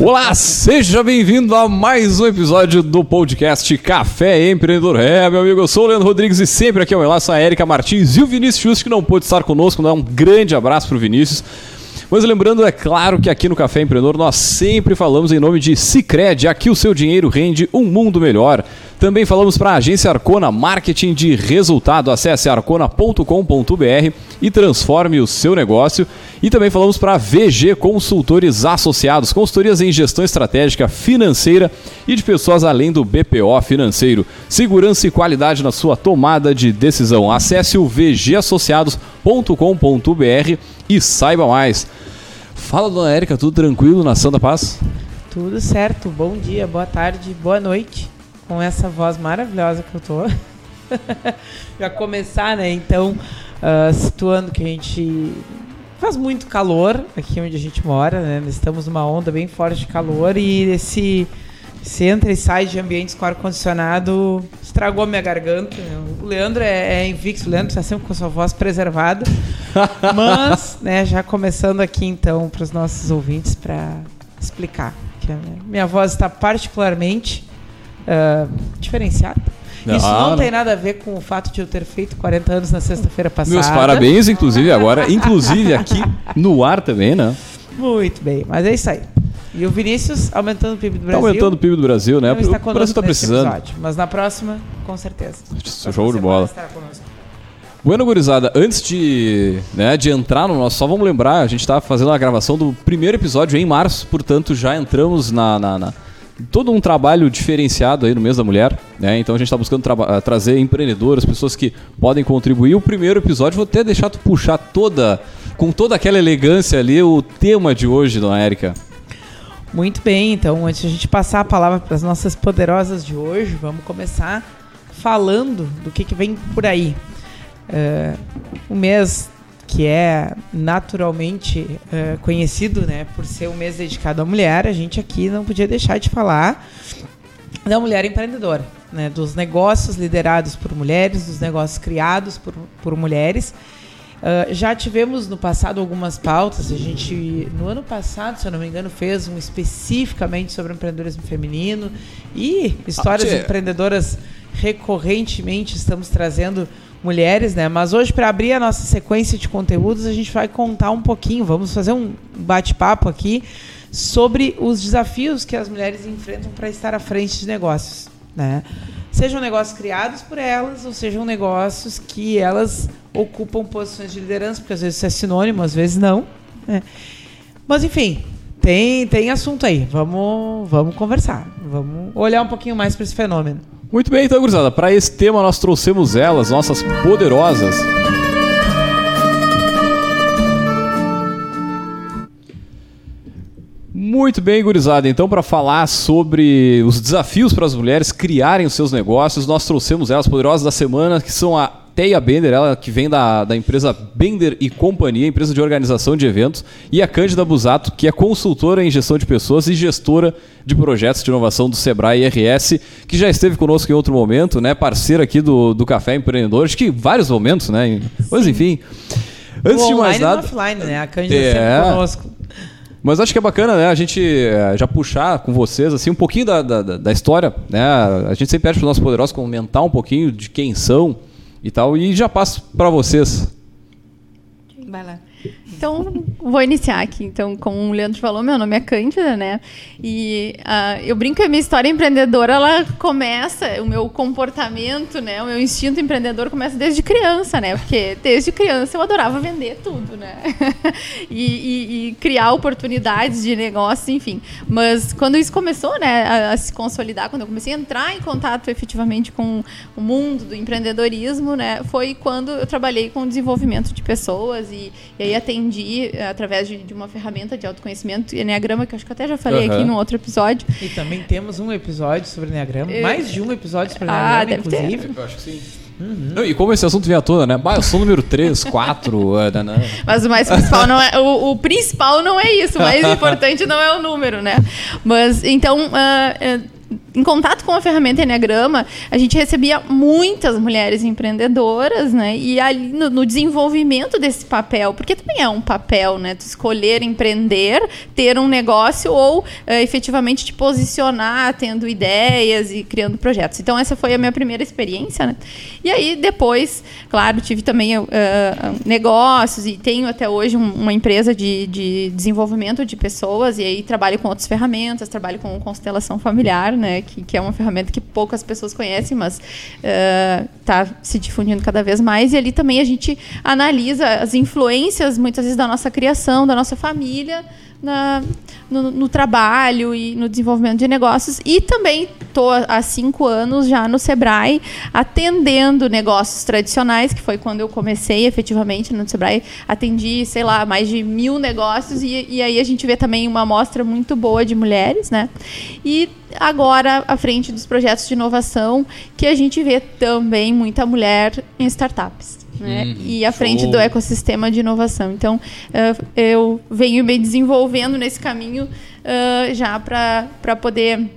Olá, seja bem-vindo a mais um episódio do podcast Café Empreendedor. É, meu amigo, eu sou o Leandro Rodrigues e sempre aqui ao meu lado a Erika Martins e o Vinícius Just, que não pôde estar conosco. Dá um grande abraço pro Vinícius. Mas lembrando, é claro que aqui no Café Empreendedor nós sempre falamos em nome de Cicred, aqui o seu dinheiro rende um mundo melhor. Também falamos para a agência Arcona Marketing de Resultado. Acesse arcona.com.br e transforme o seu negócio. E também falamos para VG Consultores Associados, consultorias em gestão estratégica financeira e de pessoas além do BPO financeiro. Segurança e qualidade na sua tomada de decisão. Acesse o vgassociados.com.br e saiba mais. Fala, dona Érica, tudo tranquilo na Santa Paz? Tudo certo. Bom dia, boa tarde, boa noite com essa voz maravilhosa que eu tô. Já começar, né? Então, uh, situando que a gente faz muito calor aqui onde a gente mora, né? Estamos numa onda bem forte de calor e esse, esse entra e sai de ambientes com ar-condicionado estragou minha garganta. Né? O Leandro é, é invicto, o Leandro está sempre com a sua voz preservada. Mas, né, já começando aqui então para os nossos ouvintes para explicar que a minha voz está particularmente uh, diferenciada. Não, Isso não, não, tem nada a ver com o fato de eu ter feito 40 anos na sexta-feira passada. Meus parabéns, inclusive, agora. inclusive aqui no ar também, né? Muito bem, mas é isso aí. E o Vinícius aumentando o PIB do Brasil. Está aumentando o PIB do Brasil, né? O Brasil está precisando. Episódio, mas na próxima, com certeza. Show de bola. Bueno, gurizada, antes de, né, de entrar no nosso, só vamos lembrar, a gente está fazendo a gravação do primeiro episódio em março, portanto já entramos na, na, na todo um trabalho diferenciado aí no mês da mulher, né? Então a gente está buscando tra trazer empreendedoras, pessoas que podem contribuir. O primeiro episódio vou até deixar tu puxar toda, com toda aquela elegância ali, o tema de hoje, dona Érica. Muito bem, então antes de a gente passar a palavra para as nossas poderosas de hoje, vamos começar falando do que, que vem por aí. Uh, o mês que é naturalmente uh, conhecido né, por ser um mês dedicado à mulher, a gente aqui não podia deixar de falar da mulher empreendedora, né, dos negócios liderados por mulheres, dos negócios criados por, por mulheres. Uh, já tivemos no passado algumas pautas. A gente, no ano passado, se eu não me engano, fez um especificamente sobre empreendedorismo feminino e histórias ah, empreendedoras recorrentemente estamos trazendo mulheres, né? Mas hoje, para abrir a nossa sequência de conteúdos, a gente vai contar um pouquinho, vamos fazer um bate-papo aqui sobre os desafios que as mulheres enfrentam para estar à frente de negócios, né? Sejam negócios criados por elas, ou sejam negócios que elas ocupam posições de liderança, porque às vezes isso é sinônimo, às vezes não. Né? Mas enfim, tem, tem assunto aí. Vamos, vamos conversar. Vamos olhar um pouquinho mais para esse fenômeno. Muito bem, então, gurizada. Para esse tema, nós trouxemos elas, nossas poderosas. Muito bem, gurizada. Então, para falar sobre os desafios para as mulheres criarem os seus negócios, nós trouxemos elas poderosas da semana, que são a Teia Bender, ela que vem da, da empresa Bender e Companhia, empresa de organização de eventos, e a Cândida Busato, que é consultora em gestão de pessoas e gestora de projetos de inovação do Sebrae RS, que já esteve conosco em outro momento, né? Parceira aqui do, do Café Empreendedor, acho que vários momentos, né? Mas enfim. Antes o de mais nada. offline, né? A Cândida é... sempre conosco. Mas acho que é bacana, né? A gente eh, já puxar com vocês assim um pouquinho da, da, da história, né? A gente sempre pede para os nossos poderosos comentar um pouquinho de quem são, e tal. E já passo para vocês. Vai lá. Então, vou iniciar aqui. Então, como o Leandro falou, meu nome é Cândida, né? E uh, eu brinco que a minha história empreendedora, ela começa, o meu comportamento, né? O meu instinto empreendedor começa desde criança, né? Porque desde criança eu adorava vender tudo, né? e, e, e, criar oportunidades de negócio, enfim. Mas quando isso começou, né, a, a, se consolidar, quando eu comecei a entrar em contato efetivamente com o mundo do empreendedorismo, né? Foi quando eu trabalhei com desenvolvimento de pessoas e, e aí atendi eh, através de, de, uma ferramenta de autoconhecimento, Enneagrama, que acho que eu até já falei uhum. aqui no outro episódio. E também temos um episódio sobre Enneagrama, eu... mais de um episódio sobre ah, Enneagrama, inclusive. Ter. Eu acho que sim. Uhum. Não, e como esse assunto vem à tona, né? Bah, eu sou número 3, 4. uh, né? Mas o mais principal não é. O, o, principal não é isso. O mais importante não é o número, né? Mas então. Uh, em contato com a ferramenta Enneagrama, a gente recebia muitas mulheres empreendedoras, né? E ali no, no desenvolvimento desse papel, porque também é um papel, né? Tu escolher empreender, ter um negócio ou é, efetivamente te posicionar tendo ideias e criando projetos. Então essa foi a minha primeira experiência, né? E aí depois, claro, tive também uh, negócios e tenho até hoje um, uma empresa de, de desenvolvimento de pessoas e aí trabalho com outras ferramentas, trabalho com constelação familiar, né? Que, que é uma ferramenta que poucas pessoas conhecem, mas está uh, se difundindo cada vez mais. E ali também a gente analisa as influências, muitas vezes, da nossa criação, da nossa família na, no, no, trabalho e no desenvolvimento de negócios. E também estou há cinco anos já no Sebrae atendendo negócios tradicionais, que foi quando eu comecei efetivamente no Sebrae. Atendi, sei lá, mais de mil negócios e, e aí a gente vê também uma amostra muito boa de mulheres, né? E agora à frente dos projetos de inovação, que a gente vê também muita mulher em startups né? Uhum. e à frente Show. do ecossistema de inovação. Então, uh, eu venho me desenvolvendo nesse caminho uh, já para poder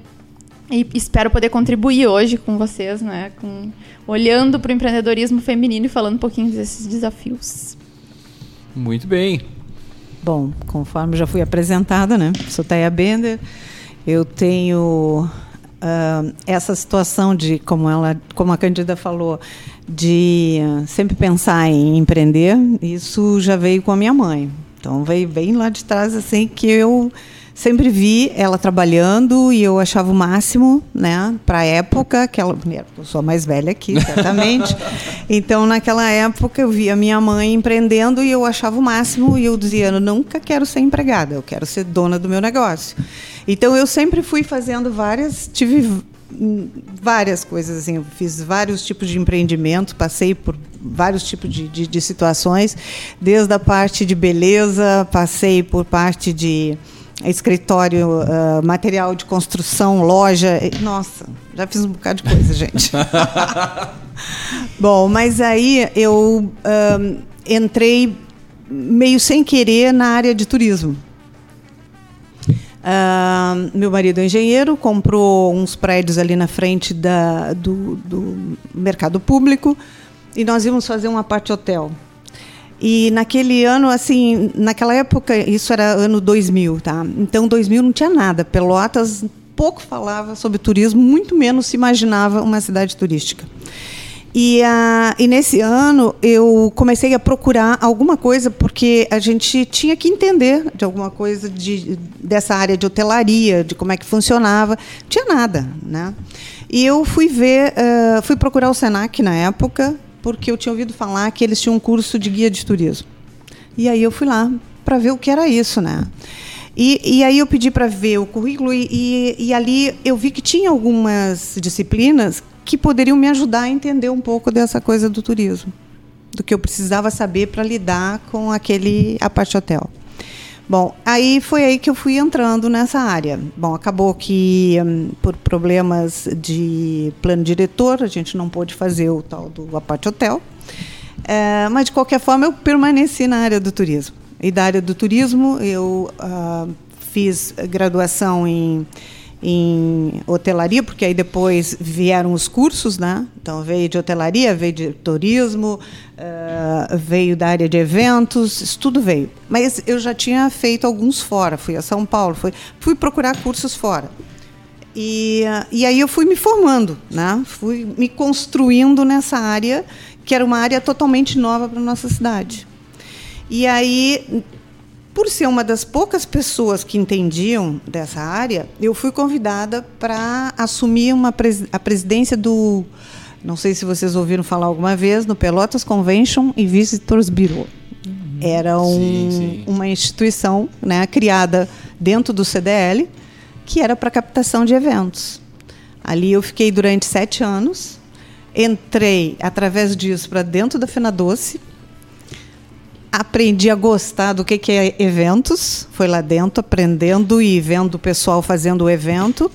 e espero poder contribuir hoje com vocês, né? Com, olhando para o empreendedorismo feminino e falando um pouquinho desses desafios. Muito bem. Bom, conforme já fui apresentada, né? Sou Taya Bender. Eu tenho uh, essa situação de, como ela, como a Candida falou, de sempre pensar em empreender, isso já veio com a minha mãe. Então veio bem lá de trás assim que eu sempre vi ela trabalhando e eu achava o máximo, né, para a época que ela, eu sou a mais velha aqui, certamente. então naquela época eu via minha mãe empreendendo e eu achava o máximo e eu dizia, eu nunca quero ser empregada, eu quero ser dona do meu negócio. Então eu sempre fui fazendo várias, tive várias coisas assim. Eu fiz vários tipos de empreendimento, passei por vários tipos de, de, de situações, desde a parte de beleza, passei por parte de escritório, uh, material de construção, loja. Nossa, já fiz um bocado de coisa, gente. Bom, mas aí eu uh, entrei meio sem querer na área de turismo. Uh, meu marido é engenheiro, comprou uns prédios ali na frente da, do, do mercado público e nós íamos fazer uma parte hotel. E naquele ano, assim, naquela época, isso era ano 2000, tá? Então, 2000 não tinha nada. Pelotas pouco falava sobre turismo, muito menos se imaginava uma cidade turística. E, uh, e nesse ano eu comecei a procurar alguma coisa, porque a gente tinha que entender de alguma coisa de, dessa área de hotelaria, de como é que funcionava. Não tinha nada. Né? E eu fui ver, uh, fui procurar o SENAC na época, porque eu tinha ouvido falar que eles tinham um curso de guia de turismo. E aí eu fui lá para ver o que era isso. Né? E, e aí eu pedi para ver o currículo e, e, e ali eu vi que tinha algumas disciplinas que poderiam me ajudar a entender um pouco dessa coisa do turismo, do que eu precisava saber para lidar com aquele apart hotel. Bom, aí foi aí que eu fui entrando nessa área. Bom, acabou que hum, por problemas de plano diretor a gente não pôde fazer o tal do apart hotel, é, mas de qualquer forma eu permaneci na área do turismo. E da área do turismo eu uh, fiz graduação em em hotelaria, porque aí depois vieram os cursos, né? Então veio de hotelaria, veio de turismo, uh, veio da área de eventos, isso tudo veio. Mas eu já tinha feito alguns fora, fui a São Paulo, fui, fui procurar cursos fora. E, e aí eu fui me formando, né? Fui me construindo nessa área que era uma área totalmente nova para nossa cidade. E aí por ser uma das poucas pessoas que entendiam dessa área, eu fui convidada para assumir uma pres a presidência do. Não sei se vocês ouviram falar alguma vez, no Pelotas Convention e Visitors Bureau. Uhum. Era um, sim, sim. uma instituição né, criada dentro do CDL que era para captação de eventos. Ali eu fiquei durante sete anos. Entrei, através disso, para dentro da Fena Doce, aprendi a gostar do que, que é eventos. Foi lá dentro aprendendo e vendo o pessoal fazendo o evento.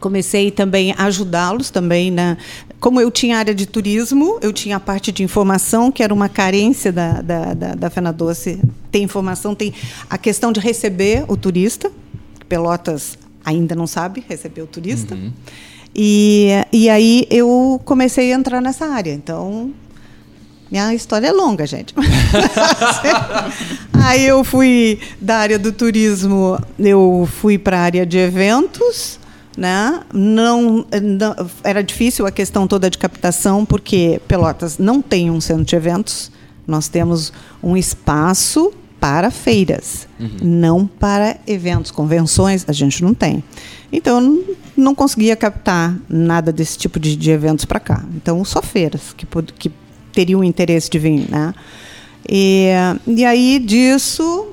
Comecei também a ajudá-los também na, como eu tinha área de turismo, eu tinha a parte de informação que era uma carência da da, da, da Fena Doce. Tem informação, tem a questão de receber o turista. Pelotas ainda não sabe receber o turista. E, e aí eu comecei a entrar nessa área. Então, minha história é longa, gente. aí eu fui da área do turismo, eu fui para a área de eventos. Né? Não, não, era difícil a questão toda de captação, porque Pelotas não tem um centro de eventos. Nós temos um espaço para feiras, uhum. não para eventos, convenções, a gente não tem. Então, eu não, não conseguia captar nada desse tipo de, de eventos para cá. Então, só feiras que, que teriam interesse de vir. Né? E, e aí, disso,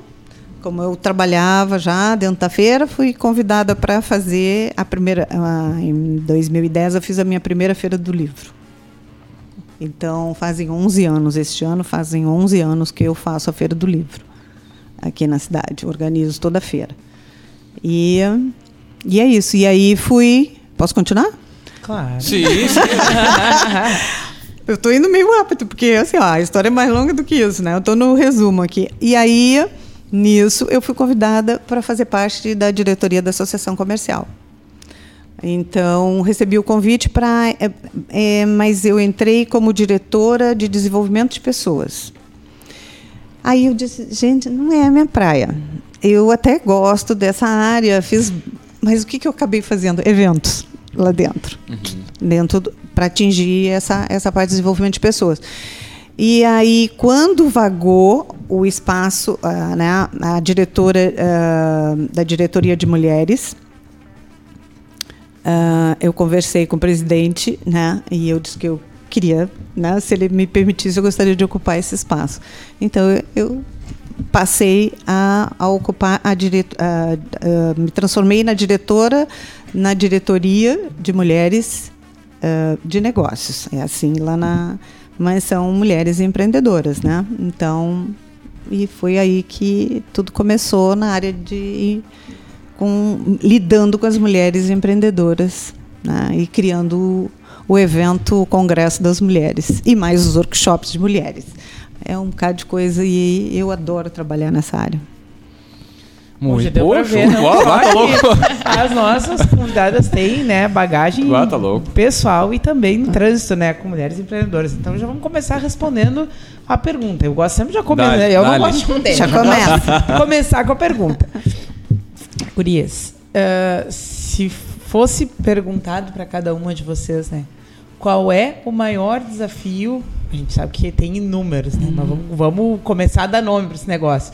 como eu trabalhava já dentro da feira, fui convidada para fazer a primeira. em 2010, eu fiz a minha primeira feira do livro. Então, fazem 11 anos, este ano fazem 11 anos que eu faço a Feira do Livro aqui na cidade, organizo toda a feira. E, e é isso. E aí fui. Posso continuar? Claro. Sim, sim. eu estou indo meio rápido, porque assim, ó, a história é mais longa do que isso, né? Eu estou no resumo aqui. E aí, nisso, eu fui convidada para fazer parte da diretoria da Associação Comercial. Então, recebi o convite para. É, é, mas eu entrei como diretora de desenvolvimento de pessoas. Aí eu disse, gente, não é a minha praia. Eu até gosto dessa área, fiz, mas o que, que eu acabei fazendo? Eventos lá dentro, uhum. dentro para atingir essa essa parte de desenvolvimento de pessoas. E aí, quando vagou o espaço, uh, né, a diretora uh, da diretoria de mulheres, uh, eu conversei com o presidente, né, e eu disse que eu queria, né, se ele me permitisse, eu gostaria de ocupar esse espaço. Então eu passei a, a ocupar a, direto, a, a, me transformei na diretora na diretoria de mulheres uh, de negócios. É assim lá na, mas são mulheres empreendedoras, né? Então e foi aí que tudo começou na área de com lidando com as mulheres empreendedoras né? e criando o evento o Congresso das Mulheres e mais os workshops de mulheres. É um bocado de coisa e eu adoro trabalhar nessa área. Muito deu pra ver, não? Uau, tá louco. As nossas convidadas têm, né, bagagem Uau, tá louco. pessoal e também no trânsito, né, com mulheres empreendedoras. Então já vamos começar respondendo a pergunta. Eu gosto sempre de começar, né? Eu não gosto de responder. Já começa. começar com a pergunta. Gurias, uh, se fosse perguntado para cada uma de vocês, né, qual é o maior desafio? A gente sabe que tem inúmeros, né? Uhum. Mas vamos, vamos, começar a dar nome para esse negócio.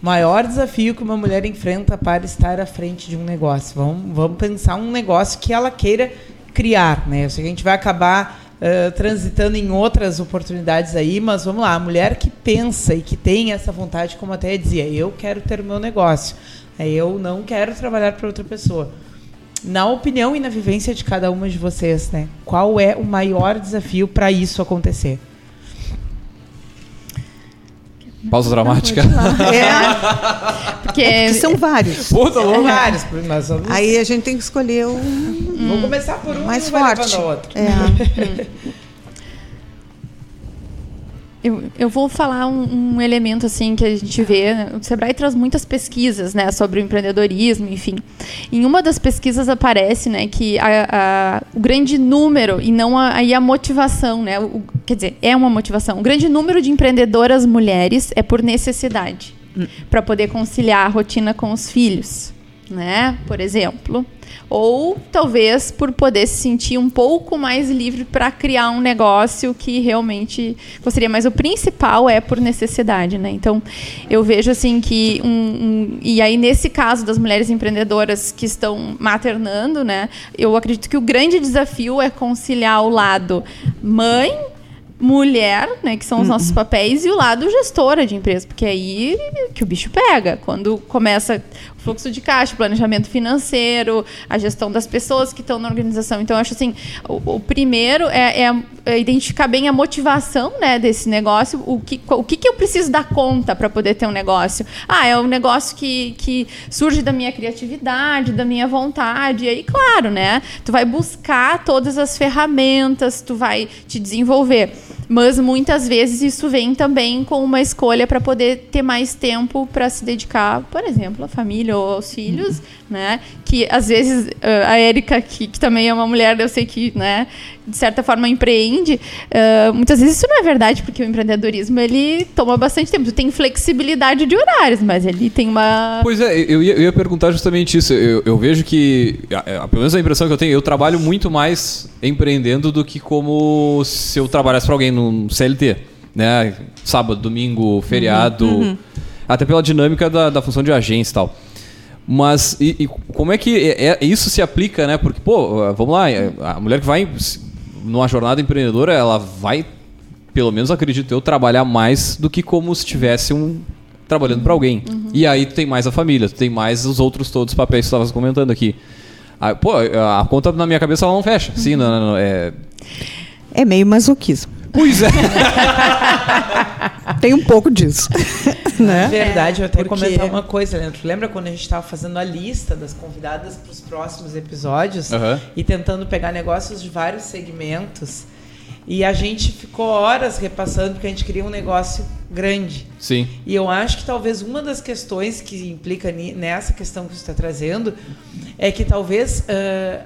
Maior desafio que uma mulher enfrenta para estar à frente de um negócio. Vamos, vamos pensar um negócio que ela queira criar, né? Eu sei que a gente vai acabar uh, transitando em outras oportunidades aí, mas vamos lá, a mulher que pensa e que tem essa vontade, como até dizia, eu quero ter o meu negócio, eu não quero trabalhar para outra pessoa na opinião e na vivência de cada uma de vocês, né? Qual é o maior desafio para isso acontecer? Pausa dramática. É. Porque... é porque são vários. Puta louco. Vários. Nós vamos... Aí a gente tem que escolher o. Hum. Vamos começar por um mais forte. É. Eu, eu vou falar um, um, elemento assim que a gente vê. O Sebrae traz muitas pesquisas, né, sobre o empreendedorismo, enfim. Em uma das pesquisas aparece, né, que a, a, o grande número e não a, a motivação, né, o, quer dizer, é uma motivação. O grande número de empreendedoras mulheres é por necessidade, hum. para poder conciliar a rotina com os filhos, né, por exemplo ou talvez por poder se sentir um pouco mais livre para criar um negócio que realmente gostaria. Mas o principal é por necessidade, né? Então, eu vejo assim que um, um, e aí nesse caso das mulheres empreendedoras que estão maternando, né? Eu acredito que o grande desafio é conciliar o lado mãe mulher, né, que são os nossos uhum. papéis, e o lado gestora de empresa, porque aí que o bicho pega. Quando começa fluxo de caixa, planejamento financeiro, a gestão das pessoas que estão na organização. Então, acho assim, o, o primeiro é, é, é, identificar bem a motivação né, desse negócio, o que, o que, que eu preciso dar conta para poder ter um negócio. Ah, é um negócio que, que surge da minha criatividade, da minha vontade. E aí, claro, né? Tu vai buscar todas as ferramentas, tu vai te desenvolver. Mas muitas vezes isso vem também com uma escolha para poder ter mais tempo para se dedicar, por exemplo, à família ou aos filhos, uhum. né? que às vezes ah, a Érica, que, que também é uma mulher, eu sei que, né, de certa forma empreende, ah, muitas vezes isso não é verdade, porque o empreendedorismo ele toma bastante tempo. Tu tem flexibilidade de horários, mas ele tem uma. Pois é, eu ia, eu ia perguntar justamente isso. Eu, eu vejo que, pelo menos a impressão que eu tenho, eu trabalho muito mais empreendendo do que como se eu trabalhasse para alguém no CLT. Né? Sábado, domingo, feriado. Até pela dinâmica da, da função de agência e tal. Mas e, e como é que é- é- isso se aplica, né? Porque, pô, vamos lá, é, a mulher que vai numa jornada empreendedora, ela vai, pelo menos acredito eu, trabalhar mais do que como se tivesse um trabalhando para alguém. E aí tu tem mais a família, tu tem mais os outros todos os papéis que tu estavas comentando aqui. Ah, pô, a conta na minha cabeça ela não fecha. Sim, não, não, não, é... É meio masoquismo. Pois é. Tem um pouco disso. Na né? verdade, eu até Porque- comentar uma coisa, Leandro. Lembra quando a gente estava fazendo a lista das convidadas para os próximos episódios Aham. e tentando pegar negócios de vários segmentos? E a gente ficou horas repassando porque a gente queria um negócio grande. Sim. E eu acho que talvez uma das questões que implica nessa questão que você está trazendo é que talvez ah,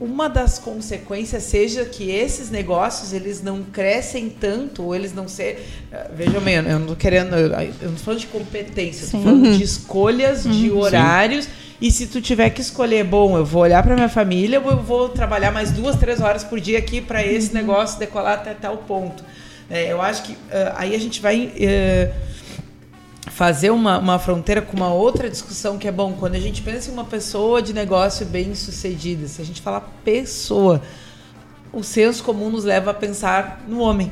uma das consequências seja que esses negócios eles não crescem tanto ou eles não ser ah, vejam bem eu não estou querendo eu não falando de competência eu estou Sim. falando de escolhas de Sim. horários e se tu tiver que escolher bom eu vou olhar para minha família ou eu vou trabalhar mais duas três horas por dia aqui para esse negócio decolar até tal ponto É, eu acho que ah, aí a gente vai eh, fazer uma, uma fronteira com uma outra discussão que é bom quando a gente pensa em uma pessoa de negócio bem sucedida se a gente falar pessoa o senso comum nos leva a pensar no homem,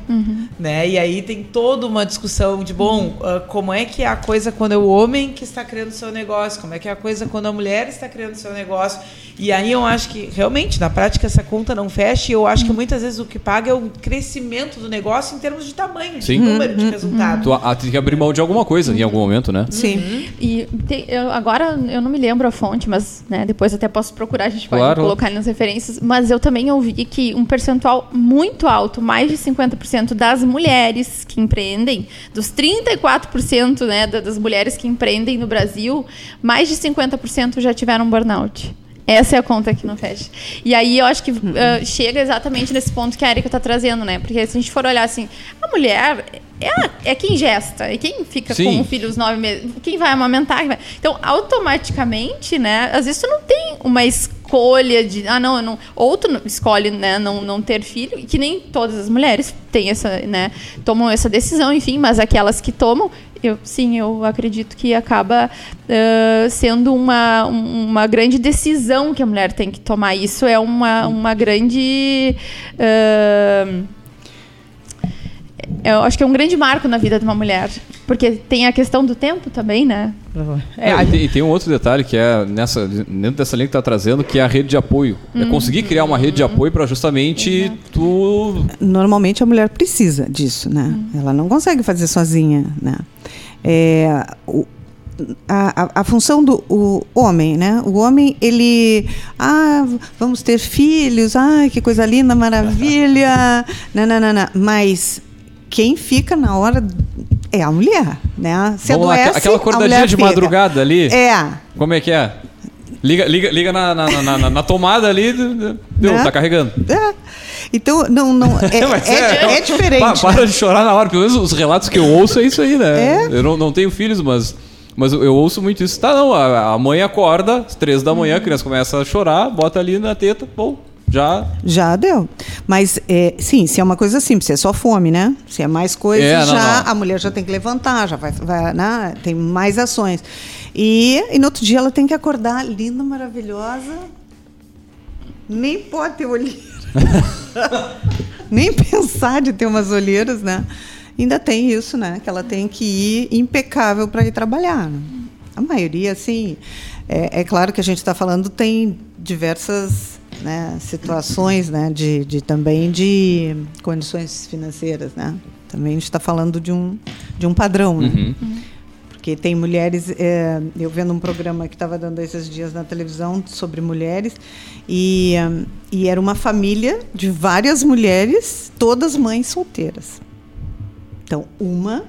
né? E aí tem toda uma discussão de bom, ah, como é que é a coisa quando é o homem que está criando seu negócio, como é que é a coisa quando a mulher está criando seu negócio. E aí eu acho que realmente na prática essa conta não fecha. E eu acho que muitas vezes o que paga é o crescimento do negócio em termos de tamanho, de Sim. número, de resultado. Tu tem que abrir mão de alguma coisa em algum momento, né? Sim. E tem- eu- agora eu não me lembro a fonte, mas né, depois até posso procurar, a gente pode Claro. colocar nas referências. Mas eu também ouvi que um percentual muito alto, mais de 50% das mulheres que empreendem, dos 34% né, da- das mulheres que empreendem no Brasil, mais de 50% já tiveram burnout. Essa é a conta que não fecha. E aí eu acho que ah, chega exatamente nesse ponto que a Erika está trazendo, né? Porque se a gente for olhar assim, a mulher é, a- é quem gesta, é quem fica Sim. com o filho os nove meses, quem vai amamentar. quem vai- Então, automaticamente, né? Às vezes tu não tem uma escolha de. Ah, não, não. Ou tu não- escolhe, né, não, não ter filho, e que nem todas as mulheres têm essa, né? Tomam essa decisão, enfim, mas aquelas que tomam, eu, sim, eu acredito que acaba ah, sendo uma, um- uma grande decisão que a mulher tem que tomar. Isso é uma, uma grande. ah, eu acho que é um grande marco na vida de uma mulher. Porque tem a questão do tempo também, né? É, É, e, tem, e tem um outro detalhe que é nessa, dentro dessa linha que tá trazendo, que é a rede de apoio. É conseguir criar uma rede de apoio para justamente tu. Normalmente a mulher precisa disso, né? Ela não consegue fazer sozinha, né? É, o- a, a- a função do o homem, né? O homem, ele... Ah, vamos ter filhos. Ai, que coisa linda, maravilha. não, não, não, não. Mas quem fica na hora é a mulher, né? Se Vamos lá, adoece, aquela a acordadinha de madrugada ali. É, Como é que é? Liga, liga, liga na, na, na- na- tomada ali, deu, Né? tá carregando. é. Então, não, não, é, Mas é, é diferente. Pa- para né? de chorar na hora, pelo menos os relatos que eu ouço é isso aí, né? É? Eu não, não tenho filhos, mas, mas eu, ouço muito isso. Tá, não, a, a mãe acorda, às três da manhã, a criança começa a chorar, bota ali na teta, bom, já. Já deu. Mas, é, sim, se é uma coisa simples, se é só fome, né? Se é mais coisa, É, não, já não. a mulher já tem que levantar, já vai, vai né? tem mais ações. E, e no outro dia ela tem que acordar linda, maravilhosa. Nem pode ter olheira. Nem pensar de ter umas olheiras, né? Ainda tem isso, né? Que ela tem que ir impecável para ir trabalhar. né? A maioria, assim, é, é claro que a gente está falando tem diversas né, situações, né? De, de também de condições financeiras, né? Também a gente está falando de um de um padrão, né? Uhum. Porque tem mulheres. é, eu vendo um programa que estava dando esses dias na televisão sobre mulheres, e, e era uma família de várias mulheres, todas mães solteiras. Então, uma,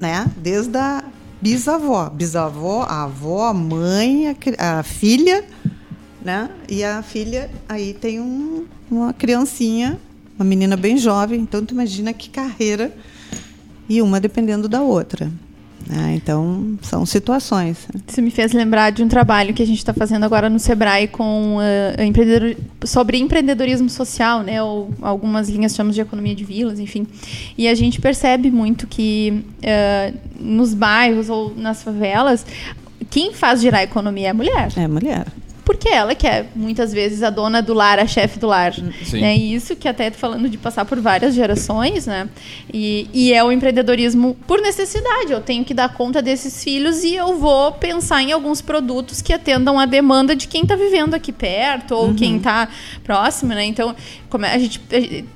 né, desde a bisavó. Bisavó, a avó, a mãe, a, a filha, né? E a filha aí tem um, uma criancinha, uma menina bem jovem. Então tu imagina que carreira e uma dependendo da outra. Né? Então são situações. Isso me fez lembrar de um trabalho que a gente está fazendo agora no Sebrae com uh, empreendedor, sobre empreendedorismo social, né? Ou algumas linhas chamamos de economia de vilas, enfim. E a gente percebe muito que uh, nos bairros ou nas favelas quem faz girar a economia é a mulher. É a mulher porque ela que é muitas vezes a dona do lar, a chefe do lar. Sim. E isso que até falando de passar por várias gerações, né? E, e é o empreendedorismo por necessidade. Eu tenho que dar conta desses filhos e eu vou pensar em alguns produtos que atendam a demanda de quem está vivendo aqui perto ou uhum. quem está próximo, né? Então, é, a gente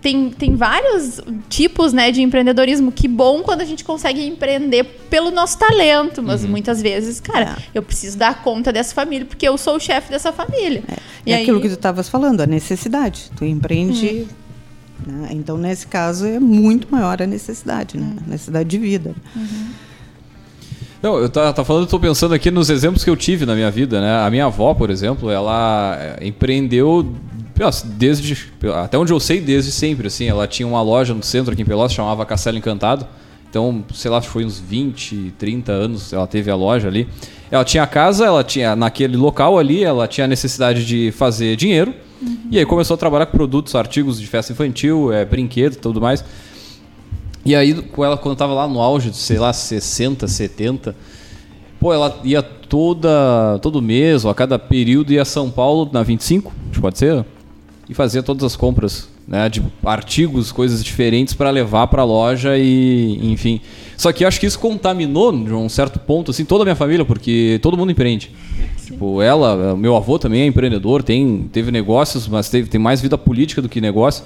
tem, tem vários tipos né, de empreendedorismo. Que bom quando a gente consegue empreender pelo nosso talento, mas uhum. muitas vezes, cara, é. eu preciso dar conta dessa família porque eu sou o chefe dessa essa família. É, e é aí... aquilo que tu estavas falando, a necessidade. Tu empreende. Hum. Né? Então, nesse caso, é muito maior a necessidade, né? a necessidade de vida. Uhum. Não, eu tá, tá falando, estou pensando aqui nos exemplos que eu tive na minha vida, né? A minha avó, por exemplo, ela é, empreendeu desde até onde eu sei desde sempre assim ela tinha uma loja no centro aqui em Pelotas chamava Castelo Encantado então sei lá foi uns 20 30 anos ela teve a loja ali ela tinha a casa, ela tinha naquele local ali, ela tinha a necessidade de fazer dinheiro. Uhum. E aí começou a trabalhar com produtos, artigos de festa infantil, é, brinquedo e tudo mais. E aí, com ela, quando tava lá no auge de, sei lá, 60, 70, pô, ela ia toda, todo mês, ou a cada período, ia a São Paulo, na 25, pode ser, e fazia todas as compras né, de artigos, coisas diferentes para levar para a loja e, enfim. Só que acho que isso contaminou de um certo ponto assim toda a minha família, porque todo mundo empreende. Sim. Tipo, ela, meu avô também é empreendedor, tem teve negócios, mas teve, tem mais vida política do que negócio.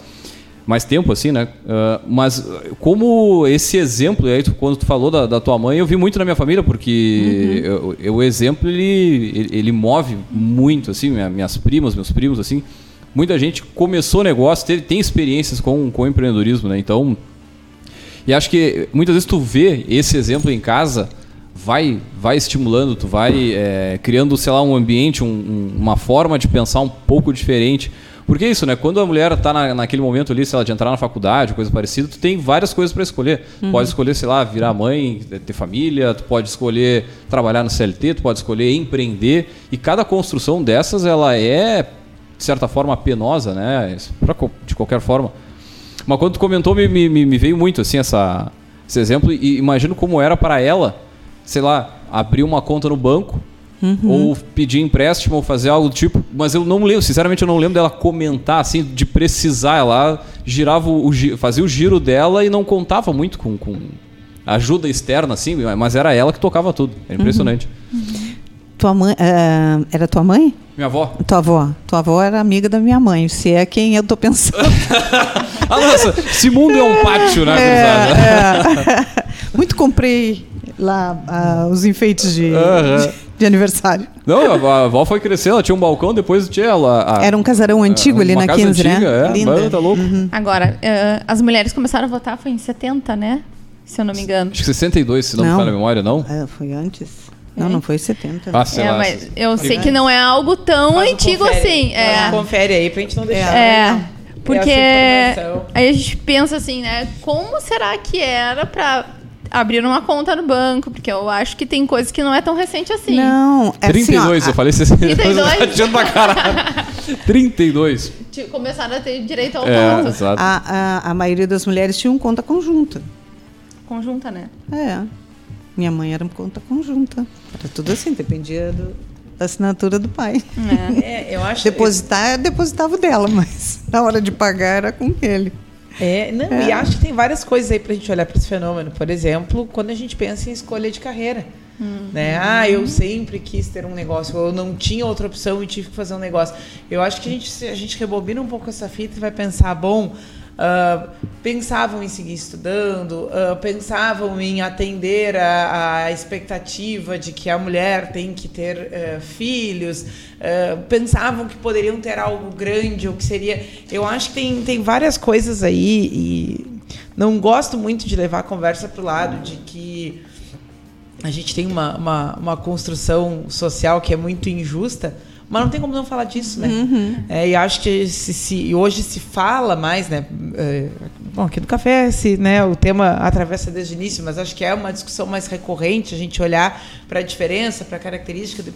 Mais tempo, assim, né? Uh, mas como esse exemplo, aí, quando tu falou da, da, tua mãe, eu vi muito na minha família, porque uhum. eu, eu, o exemplo ele, ele, ele, move muito, assim, minhas primas, meus primos, assim muita gente começou negócio, teve, tem experiências com, com empreendedorismo, né? Então, e acho que muitas vezes tu vê esse exemplo em casa, vai, vai estimulando, tu vai é, criando, sei lá, um ambiente, um, um, uma forma de pensar um pouco diferente. Porque é isso, né? Quando a mulher está na, naquele momento ali, se ela de entrar na faculdade, coisa parecida, tu tem várias coisas para escolher. Uhum. Pode escolher, sei lá, virar mãe, ter família, tu pode escolher trabalhar no CLT, tu pode escolher empreender. E cada construção dessas, ela é de certa forma, penosa, né? De qualquer forma. Mas quando tu comentou, me, me, me veio muito assim essa, esse exemplo. E imagino como era para ela, sei lá, abrir uma conta no banco. Uhum. Ou pedir empréstimo ou fazer algo do tipo, mas eu não lembro, sinceramente eu não lembro dela comentar assim, de precisar. Ela girava o, fazia o giro dela e não contava muito com, com ajuda externa, assim, mas era ela que tocava tudo. É impressionante. Uhum. Tua mãe, uh, era tua mãe? Minha avó. Tua avó. Tua avó era amiga da minha mãe, se é quem eu tô pensando. ah, nossa, esse mundo é um pátio, né, é, é. Muito comprei lá uh, os enfeites de, de, de, aniversário. Não, a avó foi crescendo, ela tinha um balcão, depois tinha ela. A, Era um casarão antigo ali na 15, né? antiga, né? É, Linda. tá louco. Uhum. Agora, uh, as mulheres começaram a votar foi em 70, né? Se eu não me engano. Acho que 62, se não, não. me falha a memória, não? É, foi antes. Não, não foi 70. Ah, sei é, lá. Mas eu sei que não é algo tão Faz antigo assim. É. Confere aí pra gente não deixar. É. Porque aí a gente pensa assim, né? Como será que era pra abrir uma conta no banco? Porque eu acho que tem coisas que não é tão recente assim. Não, é 32, assim, ó, eu falei 62. 32? pra caralho. 32. Começaram a ter direito ao é. A, a, a maioria das mulheres tinham conta conjunta. Conjunta, né? É. Minha mãe era conta conjunta. Era tudo assim, dependia do, da assinatura do pai. É, eu acho. Depositar, eu depositava o dela, mas na hora de pagar era com ele. É, não, é. e acho que tem várias coisas aí para a gente olhar para esse fenômeno. Por exemplo, quando a gente pensa em escolha de carreira. Uhum. Né? Ah, eu sempre quis ter um negócio, ou eu não tinha outra opção e tive que fazer um negócio. Eu acho que a gente, a gente rebobina um pouco essa fita e vai pensar, bom, Uh, pensavam em seguir estudando, uh, pensavam em atender a, a, expectativa de que a mulher tem que ter uh, filhos, pensavam que poderiam ter algo grande, ou que seria. Eu acho que tem, tem várias coisas aí, e não gosto muito de levar a conversa para o lado de que a gente tem uma, uma, uma construção social que é muito injusta Mas não tem como não falar disso, né? Uhum. É, e acho que se, se, hoje se fala mais, né? É, bom, aqui no café se, né, o tema atravessa desde o início, mas acho que é uma discussão mais recorrente a gente olhar para a diferença, para a característica do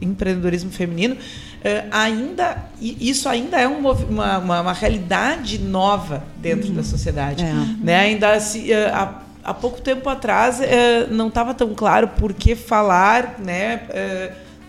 empreendedorismo feminino. É, ainda isso ainda é um, uma, uma, uma, realidade nova dentro uhum. da sociedade, é. né? Ainda se é, há, há pouco tempo atrás é, não estava tão claro por que falar, né?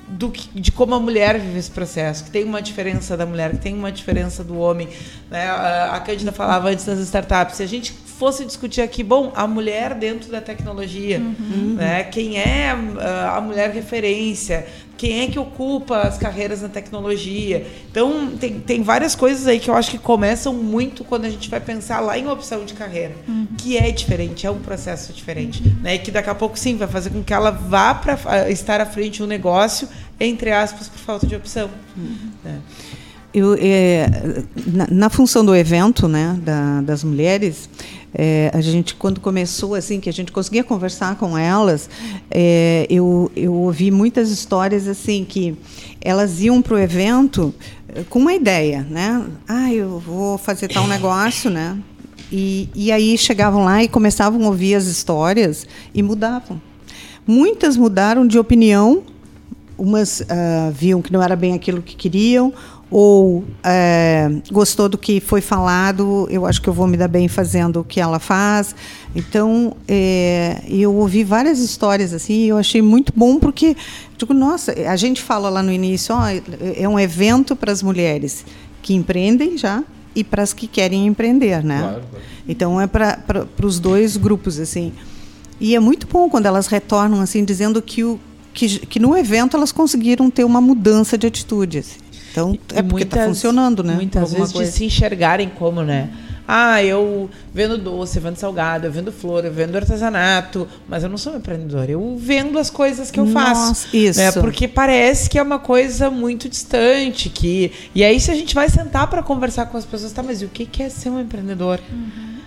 Do que, de como a mulher vive esse processo, que tem uma diferença da mulher, que tem uma diferença do homem. Né? A, Cândida falava antes das startups. Se a gente fosse discutir aqui, bom, a mulher dentro da tecnologia, uhum. né? quem é a, a mulher referência, quem é que ocupa as carreiras na tecnologia. Então, tem, tem várias coisas aí que eu acho que começam muito quando a gente vai pensar lá em opção de carreira, uhum. que é diferente, é um processo diferente. Uhum. Né? E que daqui a pouco, sim, vai fazer com que ela vá para estar à frente de um negócio, entre aspas, por falta de opção. Uhum. Né? Eu, é, na, na, função do evento né, da, das mulheres, é, a gente quando começou assim que a gente conseguia conversar com elas, é, eu, eu ouvi muitas histórias assim que elas iam para o evento é, com uma ideia, né? Ah, eu vou fazer tal negócio, né? E, e aí chegavam lá e começavam a ouvir as histórias e mudavam. Muitas mudaram de opinião umas uh, viam que não era bem aquilo que queriam, ou é, gostou do que foi falado, eu acho que eu vou me dar bem fazendo o que ela faz. Então, é, eu ouvi várias histórias assim, e eu achei muito bom porque, digo, nossa, a gente fala lá no início, ó, é um evento para as mulheres que empreendem já e para as que querem empreender, né? Claro, claro. Então é para os dois grupos assim. E é muito bom quando elas retornam assim dizendo que o que, que no evento elas conseguiram ter uma mudança de atitude. Assim. Então, é porque está funcionando, né? Muitas vezes coisa. de se enxergarem como, né? Ah, eu vendo doce, eu vendo salgado, eu vendo flor, eu vendo artesanato, mas eu não sou empreendedora. Eu vendo as coisas que eu Nossa, faço. Isso. Né? Porque parece que é uma coisa muito distante. que E aí, se a gente vai sentar para conversar com as pessoas, tá, mas e o que é ser um empreendedor? Uhum.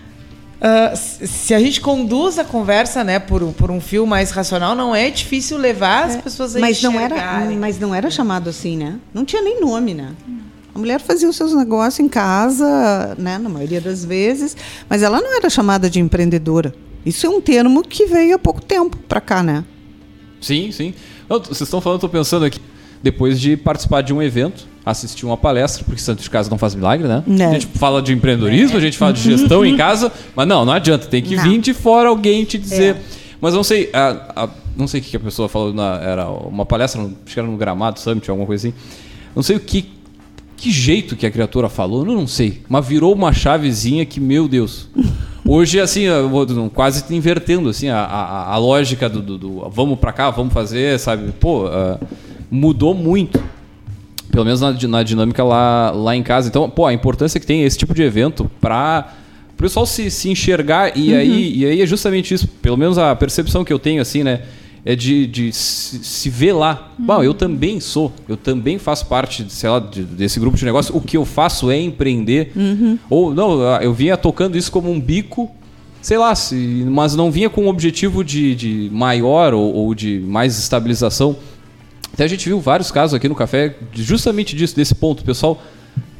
Uh, se a gente conduz a conversa né, por, por um fio mais racional, não é difícil levar as é, pessoas a mas não era Mas não era chamado assim, né? Não tinha nem nome, né? A mulher fazia os seus negócios em casa, né, na maioria das vezes, mas ela não era chamada de empreendedora. Isso é um termo que veio há pouco tempo para cá, né? Sim, sim. Não, vocês estão falando, estou pensando aqui, depois de participar de um evento, assistir uma palestra, porque santo de casa não faz milagre, né? É. A gente fala de empreendedorismo, a gente fala de gestão em casa, mas não, não adianta, tem que não. vir de fora alguém te dizer. É. Mas não sei, a, a, não sei o que a pessoa falou, na, era uma palestra, acho que era no Gramado Summit, alguma coisa assim. Não sei o que, que jeito que a criatura falou, não, não sei, mas virou uma chavezinha que, meu Deus. Hoje, assim, quase invertendo assim, a, a, a lógica do, do, do vamos para cá, vamos fazer, sabe? Pô, uh, mudou muito. Pelo menos na, na dinâmica lá, lá em casa. Então, pô, a importância que tem esse tipo de evento para o pessoal se, se enxergar. E, uhum. aí, e aí é justamente isso. Pelo menos a percepção que eu tenho, assim, né? É de, de se, se ver lá. Uhum. Bom, eu também sou. Eu também faço parte, sei lá, de, desse grupo de negócio. O que eu faço é empreender. Uhum. Ou, não, eu vinha tocando isso como um bico sei lá, se, mas não vinha com um objetivo de, de maior ou, ou, de mais estabilização. Até a gente viu vários casos aqui no café justamente disso, desse ponto. Pessoal,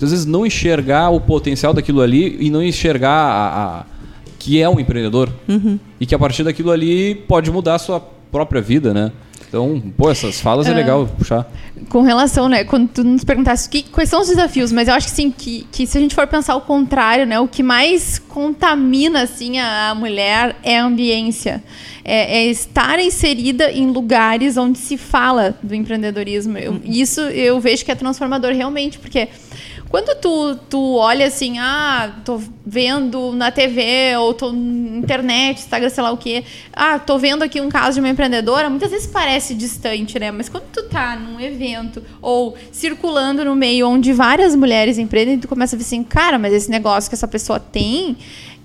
às vezes, não enxergar o potencial daquilo ali e não enxergar a, a que é um empreendedor. Uhum. E que a partir daquilo ali pode mudar a sua própria vida, né? Então, pô, essas falas é, é legal puxar. Com relação, né, quando tu nos perguntasse que, quais são os desafios, mas eu acho que sim, que, que se a gente for pensar o contrário, né, o que mais contamina, assim, a, a mulher é a ambiência. É, é, estar inserida em lugares onde se fala do empreendedorismo. Eu, isso eu vejo que é transformador realmente, porque quando tu, tu olha assim, ah, tô vendo na TV, ou tô na internet, Instagram, sei lá o quê, ah, tô vendo aqui um caso de uma empreendedora, muitas vezes parece distante, né? Mas quando tu tá num evento ou circulando no meio onde várias mulheres empreendem, tu começa a ver assim, cara, mas esse negócio que essa pessoa tem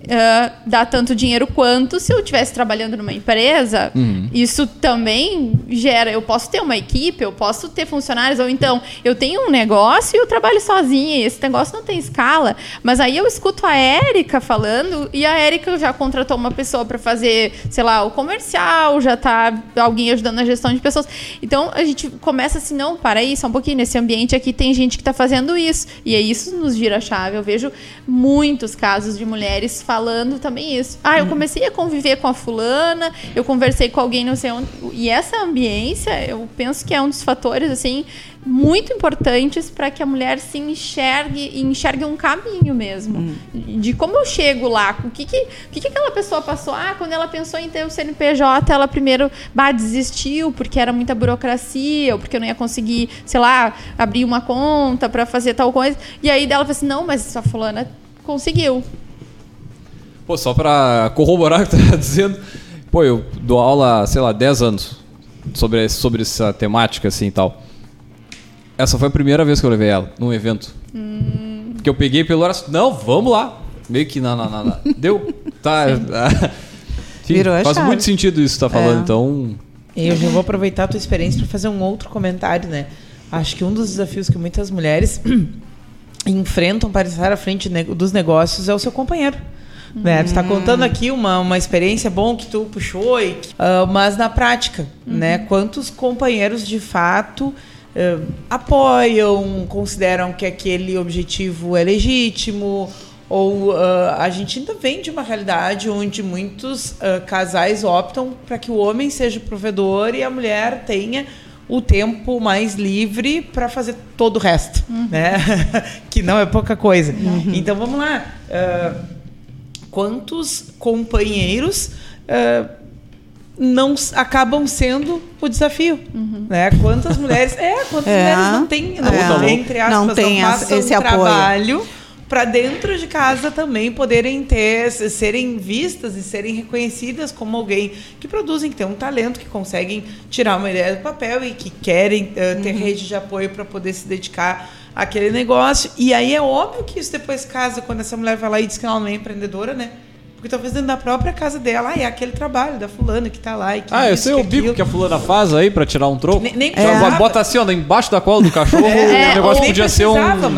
uh, dá tanto dinheiro quanto se eu estivesse trabalhando numa empresa. Uhum. Isso também gera. Eu posso ter uma equipe, eu posso ter funcionários, ou então eu tenho um negócio e eu trabalho sozinha. E esse negócio não tem escala. Mas aí eu escuto a Érica falando e a Érica já contratou uma pessoa para fazer, sei lá, o comercial, já tá alguém ajudando na gestão de pessoas. Então a gente começa assim, não, para aí, só um pouquinho. Nesse ambiente aqui tem gente que está fazendo isso. E aí isso nos gira a chave. Eu vejo muitos casos de mulheres falando também isso. Ah, eu Uhum. comecei a conviver com a fulana, eu conversei com alguém, não sei onde. E essa ambiência, eu penso que é um dos fatores, assim, muito importantes para que a mulher se enxergue e enxergue um caminho mesmo. Uhum. De como eu chego lá, o que que, o que que aquela pessoa passou? Ah, quando ela pensou em ter o CNPJ, ela primeiro bah, desistiu porque era muita burocracia, ou porque eu não ia conseguir, sei lá, abrir uma conta para fazer tal coisa. E aí dela falou assim: não, mas essa fulana conseguiu. Pô, só pra corroborar o que tu tá dizendo. Pô, eu dou aula, sei lá, 10 anos sobre, sobre essa temática assim e tal. Essa foi a primeira vez que eu levei ela num evento. Que eu peguei pelo braço. Não, vamos lá. Meio que na. na, na- na- Deu. Tá. Enfim, Virou a faz chave. muito sentido isso que tá falando, É. então. Eu já vou aproveitar a tua experiência para fazer um outro comentário, né? Acho que um dos desafios que muitas mulheres enfrentam para estar à frente dos negócios é o seu companheiro. Né? Tu está contando aqui uma, uma experiência bom que tu puxou, e ah, mas na prática, né? Quantos companheiros de fato ah, apoiam, consideram que aquele objetivo é legítimo, ou ah, a gente ainda vem de uma realidade onde muitos ah, casais optam para que o homem seja o provedor e a mulher tenha o tempo mais livre para fazer todo o resto, né? que não é pouca coisa. Então vamos lá. ah, quantos companheiros ah, não acabam sendo o desafio, né? Quantas mulheres, é, quantas É. mulheres não têm, não, É. entre aspas, Não tem essa- passam esse trabalho para dentro de casa também poderem ter, serem vistas e serem reconhecidas como alguém que produzem, que tem um talento, que conseguem tirar uma ideia do papel e que querem eh, ter rede de apoio para poder se dedicar àquele negócio. E aí é óbvio que isso depois casa quando essa mulher vai lá e diz que ela não é empreendedora, né? Porque talvez dentro da própria casa dela, ah, é aquele trabalho da fulana que tá lá e que Ah, eu sei o bico que a fulana faz aí pra tirar um troco. Nem- nem precisava. Bota assim, ó, embaixo da cola do cachorro, É, o negócio ou nem podia ser um.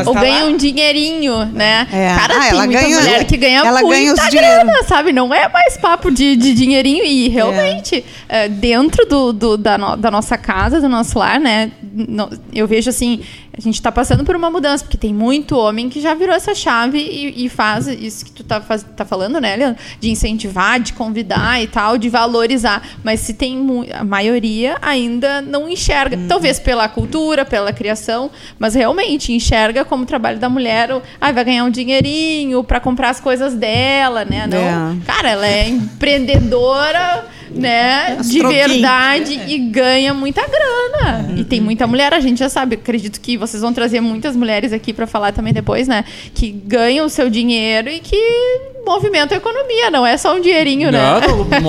Ou tá ganha lá. um dinheirinho, né? É. Cara, Ah, tem ela muita ganha- mulher que ganha ela muita ganha os grana, dinheiro. sabe? Não é mais papo de, de dinheirinho. E realmente, é, dentro do, do- da, no- da nossa casa, do nosso lar, né? eu vejo assim, a gente tá passando por uma mudança, porque tem muito homem que já virou essa chave e, e faz isso que tu tá, faz- tá falando, né, Leandro? De incentivar, de convidar e tal, de valorizar. Mas se tem a maioria ainda não enxerga, Uhum. talvez pela cultura, pela criação, mas realmente enxerga como trabalho da mulher, o- ah, vai ganhar um dinheirinho para comprar as coisas dela, né? Não, É. cara, ela é empreendedora, né, As de troquinhas. verdade e ganha muita grana. E tem muita mulher, a gente já sabe, acredito que vocês vão trazer muitas mulheres aqui para falar também depois, né, que ganham o seu dinheiro e que movimentam a economia, não é só um dinheirinho, né? Não, tá louco, É,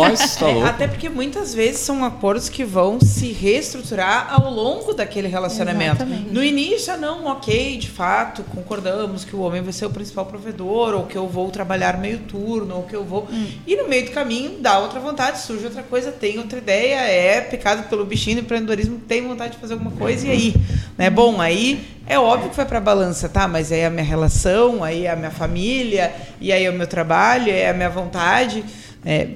louco. até porque muitas vezes são acordos que vão se reestruturar ao longo daquele relacionamento. Exatamente. No início, ah, não, ok, de fato, concordamos que o homem vai ser o principal provedor, ou que eu vou trabalhar meio turno, ou que eu vou. E no meio do caminho dá outra vontade, surge outra coisa, tem outra ideia, é picado pelo bichinho do empreendedorismo, tem vontade de fazer alguma coisa, e aí? Né? Bom, aí é óbvio que vai pra balança, tá? Mas aí é a minha relação, aí é a minha família, e aí é o meu trabalho, é a minha vontade. É,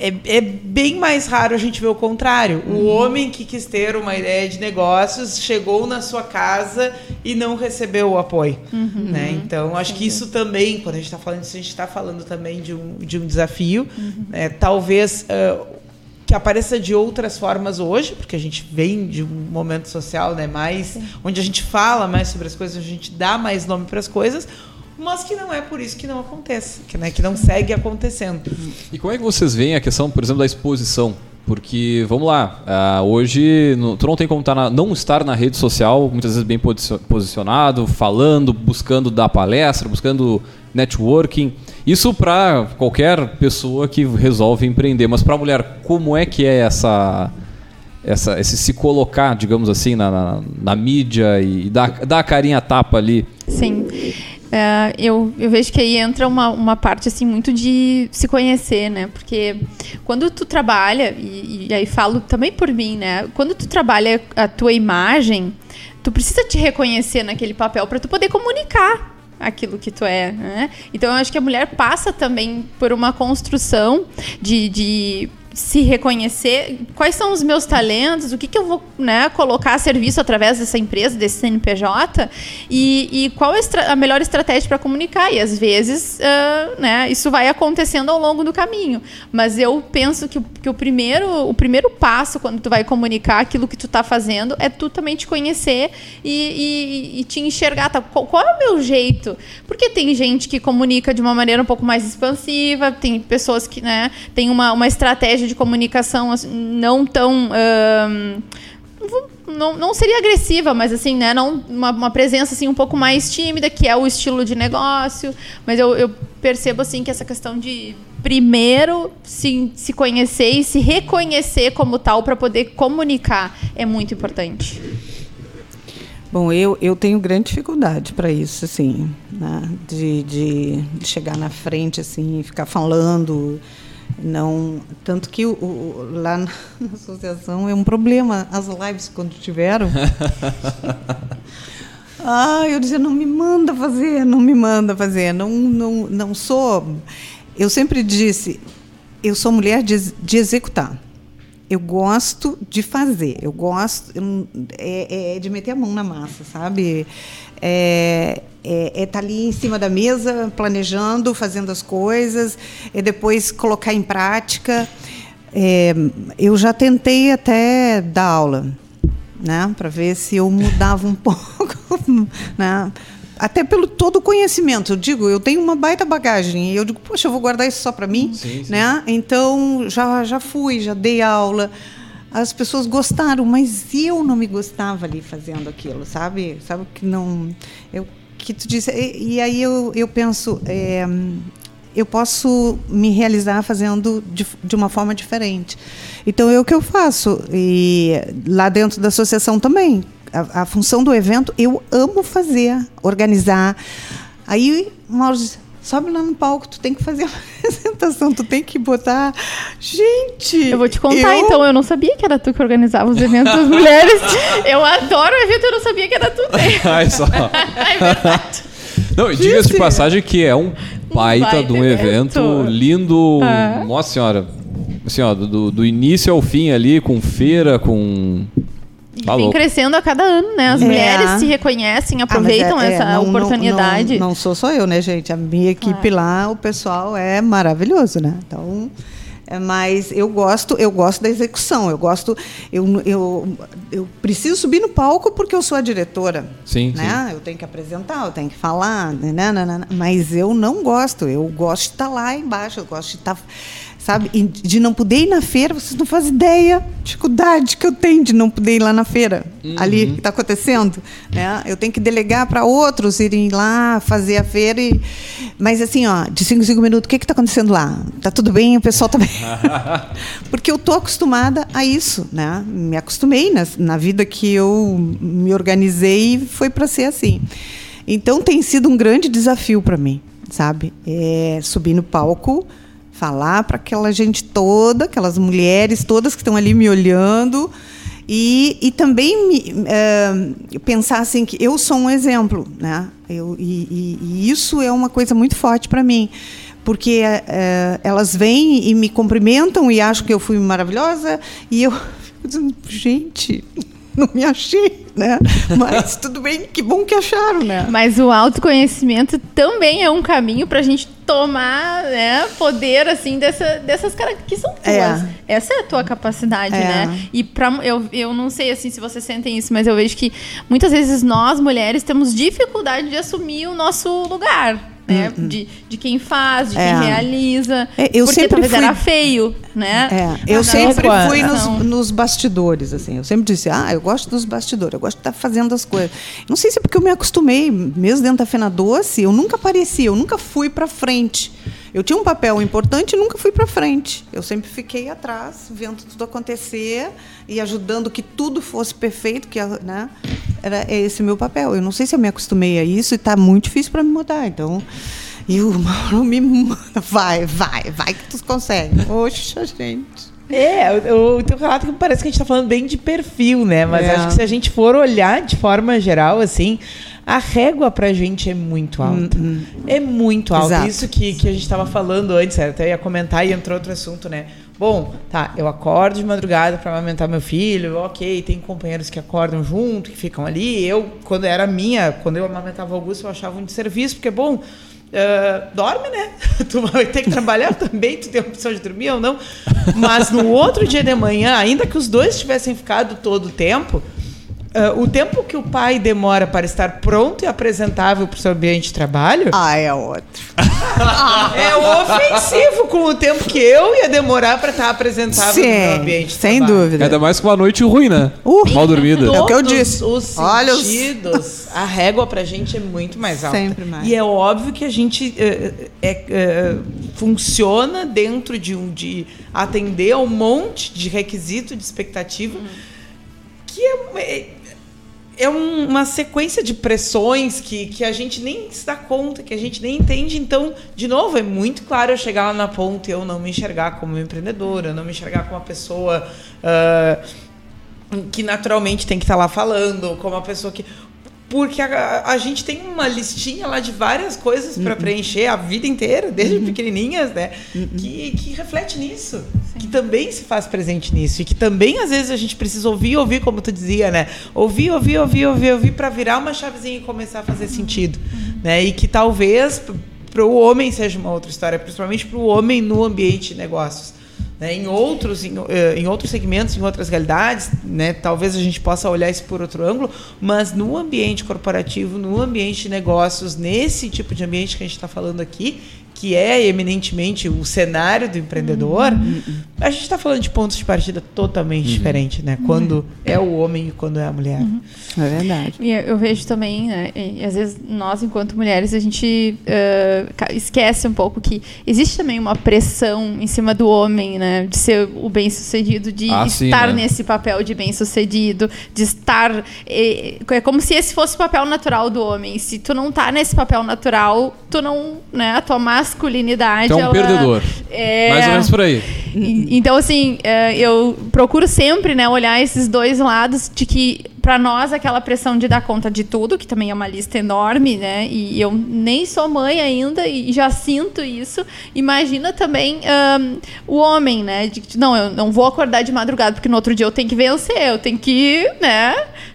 é, é bem mais raro a gente ver o contrário. O homem que quis ter uma ideia de negócios chegou na sua casa e não recebeu o apoio. Né? Então, acho que isso também, quando a gente está falando disso, a gente está falando também de um, de um desafio. né? talvez ah, que apareça de outras formas hoje, porque a gente vem de um momento social né, mais onde a gente fala mais sobre as coisas, a gente dá mais nome para as coisas. Mas que não é por isso que não acontece, que, né, que não segue acontecendo. E como é que vocês veem a questão, por exemplo, da exposição? Porque, vamos lá, ah, hoje no- tu não tem como tá na- não estar na rede social, muitas vezes bem posicion- posicionado, falando, buscando dar palestra, buscando networking. Isso para qualquer pessoa que resolve empreender. Mas para a mulher, como é que é essa, essa, esse se colocar, digamos assim, na, na, na mídia e dar, dar a carinha a tapa ali? Sim. É, eu, eu vejo que aí entra uma, uma parte assim muito de se conhecer, né? Porque quando tu trabalha, e, e aí falo também por mim, né? Quando tu trabalha a tua imagem, tu precisa te reconhecer naquele papel para tu poder comunicar aquilo que tu é, né? Então eu acho que a mulher passa também por uma construção de, de se reconhecer quais são os meus talentos, o que, que eu vou né, colocar a serviço através dessa empresa, desse CNPJ, e, e qual é a melhor estratégia para comunicar. E às vezes uh, né, isso vai acontecendo ao longo do caminho. Mas eu penso que, que o, primeiro, o primeiro passo quando tu vai comunicar aquilo que tu está fazendo é tu também te conhecer e, e, e te enxergar. Tá? Qual, qual, é o meu jeito? Porque tem gente que comunica de uma maneira um pouco mais expansiva, tem pessoas que né, têm uma, uma estratégia estratégia de comunicação assim, não tão. não, não seria agressiva, mas assim, né? Não, uma, uma, presença assim, um pouco mais tímida, que é o estilo de negócio. Mas eu, eu percebo assim que essa questão de primeiro se, se conhecer e se reconhecer como tal para poder comunicar é muito importante. Bom, eu, eu tenho grande dificuldade para isso, assim, né? de, de, chegar na frente, assim, ficar falando não tanto que o, o, lá na associação é um problema as lives quando tiveram. Ah eu dizia não me manda fazer não me manda fazer não não não sou. Eu sempre disse eu sou mulher de, de executar eu gosto de fazer eu gosto é, é de meter a mão na massa sabe? É, é, é estar tá ali em cima da mesa, planejando, fazendo as coisas, e depois colocar em prática. É, eu já tentei até dar aula, né, para ver se eu mudava um pouco, né, até pelo todo o conhecimento. Eu digo, eu tenho uma baita bagagem e eu digo, poxa, eu vou guardar isso só para mim, sim, sim. né? Então já já fui, já dei aula as pessoas gostaram, mas eu não me gostava ali fazendo aquilo, sabe? Sabe que não. Eu, que tu disse. E, e aí eu, eu penso. É, eu posso me realizar fazendo de, de uma forma diferente. Então, é o que eu faço. E lá dentro da associação também. A, a função do evento, eu amo fazer, organizar. Aí, Mauro diz, sobe lá no palco, tu tem que fazer uma apresentação, tu tem que botar. Gente! Eu vou te contar eu... então, eu não sabia que era tu que organizava os eventos das mulheres. Eu adoro o evento, eu não sabia que era tu. Ai, só. é verdade. Não, diga-se de passagem que é um baita, um baita de um evento, evento lindo. Ah. Nossa senhora. Assim, ó, do, do início ao fim ali, com feira, com e tá vem crescendo a cada ano, né? As é. mulheres se reconhecem, ah, aproveitam ah, é, essa não, oportunidade. Não, não, sou só eu, né, gente? A minha equipe é. lá, o pessoal é maravilhoso, né? Então, é, mas eu gosto, eu gosto da execução. Eu gosto, eu, eu, eu preciso subir no palco porque eu sou a diretora. Sim, né? Sim. Eu tenho que apresentar, eu tenho que falar, né, né, né, né? mas eu não gosto. Eu gosto de estar lá embaixo. Eu gosto de estar sabe? E de não poder ir na feira, vocês não fazem ideia dificuldade que eu tenho de não poder ir lá na feira, uhum. ali que está acontecendo. Né? Eu tenho que delegar para outros irem lá fazer a feira. E... Mas assim, ó, de cinco em cinco minutos, o que está acontecendo lá? Tá tudo bem? O pessoal está bem? Porque eu tô acostumada a isso, né? Me acostumei na, na vida que eu me organizei e foi para ser assim. Então tem sido um grande desafio para mim, sabe? É subir no palco falar para aquela gente toda, aquelas mulheres todas que estão ali me olhando. E, e também me, é, pensar assim que eu sou um exemplo, né? Eu, e, e, e isso é uma coisa muito forte para mim, porque é, elas vêm e me cumprimentam e acham que eu fui maravilhosa e eu fico dizendo, gente, não me achei, né? Mas tudo bem, que bom que acharam, né? Mas o autoconhecimento também é um caminho para a gente tomar né, poder, assim, dessa, dessas caras que são tuas. É. Essa é a tua capacidade, é. né? E pra, eu, eu não sei, assim, se vocês sentem isso, mas eu vejo que muitas vezes nós, mulheres, temos dificuldade de assumir o nosso lugar né? Uhum. De, de quem faz, de é. quem realiza. É, eu porque sempre talvez fui... era feio, né? É. Eu sempre fui nos, nos, bastidores, assim. Eu sempre disse, ah, eu gosto dos bastidores, eu gosto de estar fazendo as coisas. Não sei se é porque eu me acostumei, mesmo dentro da Fena Doce, eu nunca aparecia, eu nunca fui para frente. Eu tinha um papel importante e nunca fui para frente. Eu sempre fiquei atrás, vendo tudo acontecer e ajudando que tudo fosse perfeito, que né? era esse meu papel. Eu não sei se eu me acostumei a isso e está muito difícil para me mudar. Então, e o Mauro me manda, vai, vai, vai que tu consegue. Poxa, gente. É, o, o teu relato parece que a gente está falando bem de perfil, né? Mas É. acho que se a gente for olhar de forma geral, assim, a régua pra gente é muito alta. É muito alta. Exato. Isso que, que a gente estava falando antes, eu até ia comentar e entrou outro assunto, né? Bom, tá, eu acordo de madrugada para amamentar meu filho, ok, tem companheiros que acordam junto, que ficam ali. Eu, quando era minha, quando eu amamentava o Augusto, eu achava um desserviço, porque, bom, ah, dorme, né? tu vai ter que trabalhar também, tu tem a opção de dormir ou não. Mas no outro dia de manhã, ainda que os dois tivessem ficado todo o tempo, ah, o tempo que o pai demora para estar pronto e apresentável para o seu ambiente de trabalho Ah, é outro. é ofensivo com o tempo que eu ia demorar para estar apresentável no meu ambiente de sem trabalho. dúvida. Ainda mais com uma noite ruim, né? Uh, Mal dormida. É o que eu disse. Os Olha os- sentidos, a régua pra gente é muito mais alta. Sempre mais. E é óbvio que a gente é, é, é, funciona dentro de um de atender a um monte de requisito, de expectativa, que é, é um- uma sequência de pressões que, que a gente nem se dá conta, que a gente nem entende. Então, de novo, é muito claro eu chegar lá na ponta e eu não me enxergar como empreendedora, não me enxergar como uma pessoa. ah, que naturalmente tem que estar lá falando, como uma pessoa que. Porque a, a gente tem uma listinha lá de várias coisas para preencher a vida inteira, desde pequenininhas, né? Que, que reflete nisso. Que também se faz presente nisso. E que também, às vezes, a gente precisa ouvir, ouvir, como tu dizia, né? Ouvir, ouvir, ouvir, ouvir, ouvir, para virar uma chavezinha e começar a fazer sentido. Né? E que talvez para o homem seja uma outra história, principalmente para o homem no ambiente de negócios né, em outros em, eh, em outros segmentos, em outras realidades, né, talvez a gente possa olhar isso por outro ângulo, mas no ambiente corporativo, no ambiente de negócios, nesse tipo de ambiente que a gente está falando aqui, que é eminentemente o cenário do empreendedor, a gente está falando de pontos de partida totalmente diferentes, né? Quando é o homem e quando é a mulher. É verdade. E eu vejo também, né, e às vezes nós, enquanto mulheres, a gente ca- esquece um pouco que existe também uma pressão em cima do homem, né? De ser o bem-sucedido, de Ah, sim, estar né? nesse papel de bem-sucedido, de estar... É como se esse fosse o papel natural do homem. Se tu não tá nesse papel natural, tu não... Né, a tua masculinidade... É um ela- perdedor. É... Mais ou menos por aí. Então, assim, é, eu procuro sempre, né, olhar esses dois lados de que, para nós, aquela pressão de dar conta de tudo, que também é uma lista enorme, né, e eu nem sou mãe ainda e já sinto isso. Imagina também ahn, o homem, né, de que, não, eu não vou acordar de madrugada porque no outro dia eu tenho que vencer, eu tenho que, né,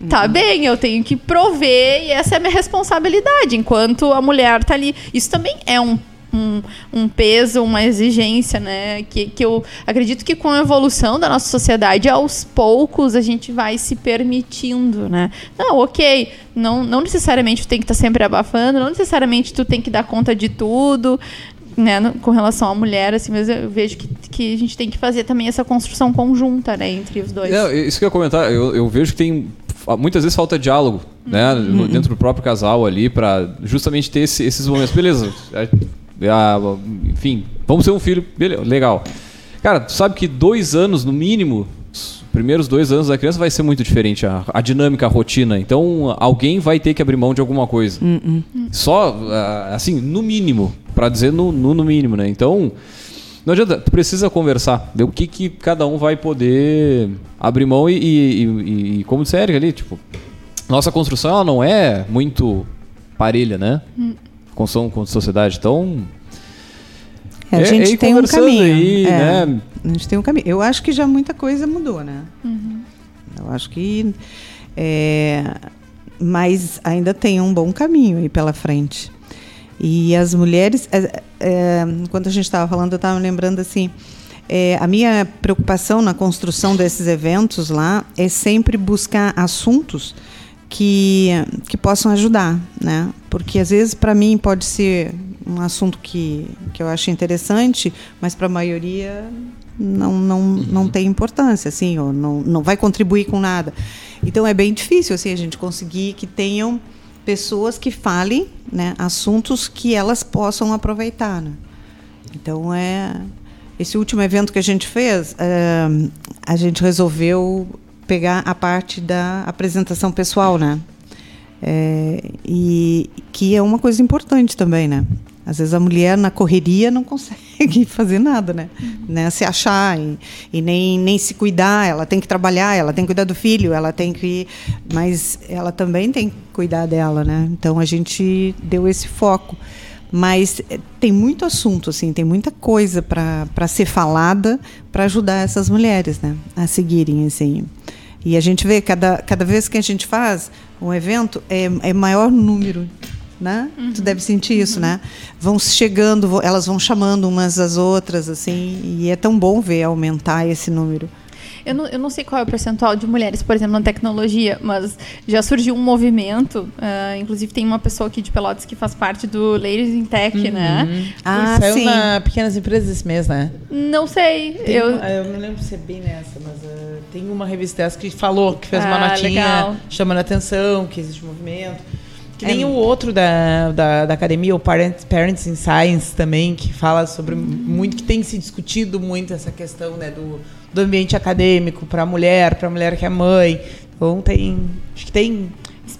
tá bem, eu tenho que prover e essa é a minha responsabilidade, enquanto a mulher tá ali. Isso também é um um, um peso, uma exigência, né? Que, que eu acredito que com a evolução da nossa sociedade, aos poucos a gente vai se permitindo, né? Não, ok, não, não necessariamente tu tem que estar sempre abafando, não necessariamente tu tem que dar conta de tudo. Né, no- com relação à mulher, assim, mas eu vejo que, que a gente tem que fazer também essa construção conjunta, né, entre os dois. Não, isso que eu ia comentar, eu, eu vejo que tem muitas vezes falta diálogo, né, no- dentro do próprio casal ali, pra justamente ter esse- esses momentos. Beleza, ah, enfim, vamos ter um filho, beleza, legal. Cara, tu sabe que dois anos, no mínimo, os primeiros dois anos da criança vai ser muito diferente, a, a dinâmica, a rotina. Então, alguém vai ter que abrir mão de alguma coisa. Só, ah, assim, no mínimo, pra dizer no, no, no mínimo, né? Então, não adianta, tu precisa conversar, ver o que, que cada um vai poder abrir mão e, e, e- e como disse a Erika ali, tipo, nossa construção ela não é muito parelha, né? Construção com sociedade, então... É, a É- gente é tem um caminho. aí, é. né? A gente tem um caminho. Eu acho que já muita coisa mudou, né? Eu acho que. é, mas ainda tem um bom caminho aí pela frente. E as mulheres. é, é, quando a gente estava falando, eu estava lembrando assim. é, a minha preocupação na construção desses eventos lá é sempre buscar assuntos que, que possam ajudar, né? Porque às vezes para mim pode ser um assunto que, que eu acho interessante, mas para a maioria não, não, não tem importância, assim, ou não, não vai contribuir com nada. Então é bem difícil assim, a gente conseguir que tenham pessoas que falem né, assuntos que elas possam aproveitar. Né? Então é esse último evento que a gente fez, eh, a gente resolveu pegar a parte da apresentação pessoal, né? É, e que é uma coisa importante também, né? Às vezes a mulher na correria não consegue fazer nada, né? né? Se achar e, e, nem, nem se cuidar. Ela tem que trabalhar, ela tem que cuidar do filho, ela tem que. Mas ela também tem que cuidar dela, né? Então a gente deu esse foco. Mas eh, tem muito assunto, assim, tem muita coisa para ser falada para ajudar essas mulheres, né? A seguirem, assim. E a gente vê, cada, cada vez que a gente faz um evento, é, é maior número né? Uhum. Tu deve sentir isso, uhum. né? Vão chegando, elas vão chamando umas às outras, assim, e é tão bom ver aumentar esse número. Eu não, eu não sei qual é o percentual de mulheres, por exemplo, na tecnologia, mas já surgiu um movimento. Uh, inclusive, tem uma pessoa aqui de Pelotas que faz parte do Ladies in Tech, uhum. né? Ah, saiu sim. na Pequenas Empresas esse mês, né? Não sei. Tem eu... Eu não lembro se é bem nessa, mas uh, tem uma revista dessa que falou, que fez ah, uma notinha legal. chamando a atenção, que existe um movimento. Que nem é. o outro da, da, da, academia, o Parents, Parents in Science também, que fala sobre muito, que tem se discutido muito essa questão né, do, do ambiente acadêmico para a mulher, para a mulher que é mãe. Então tem. Acho que tem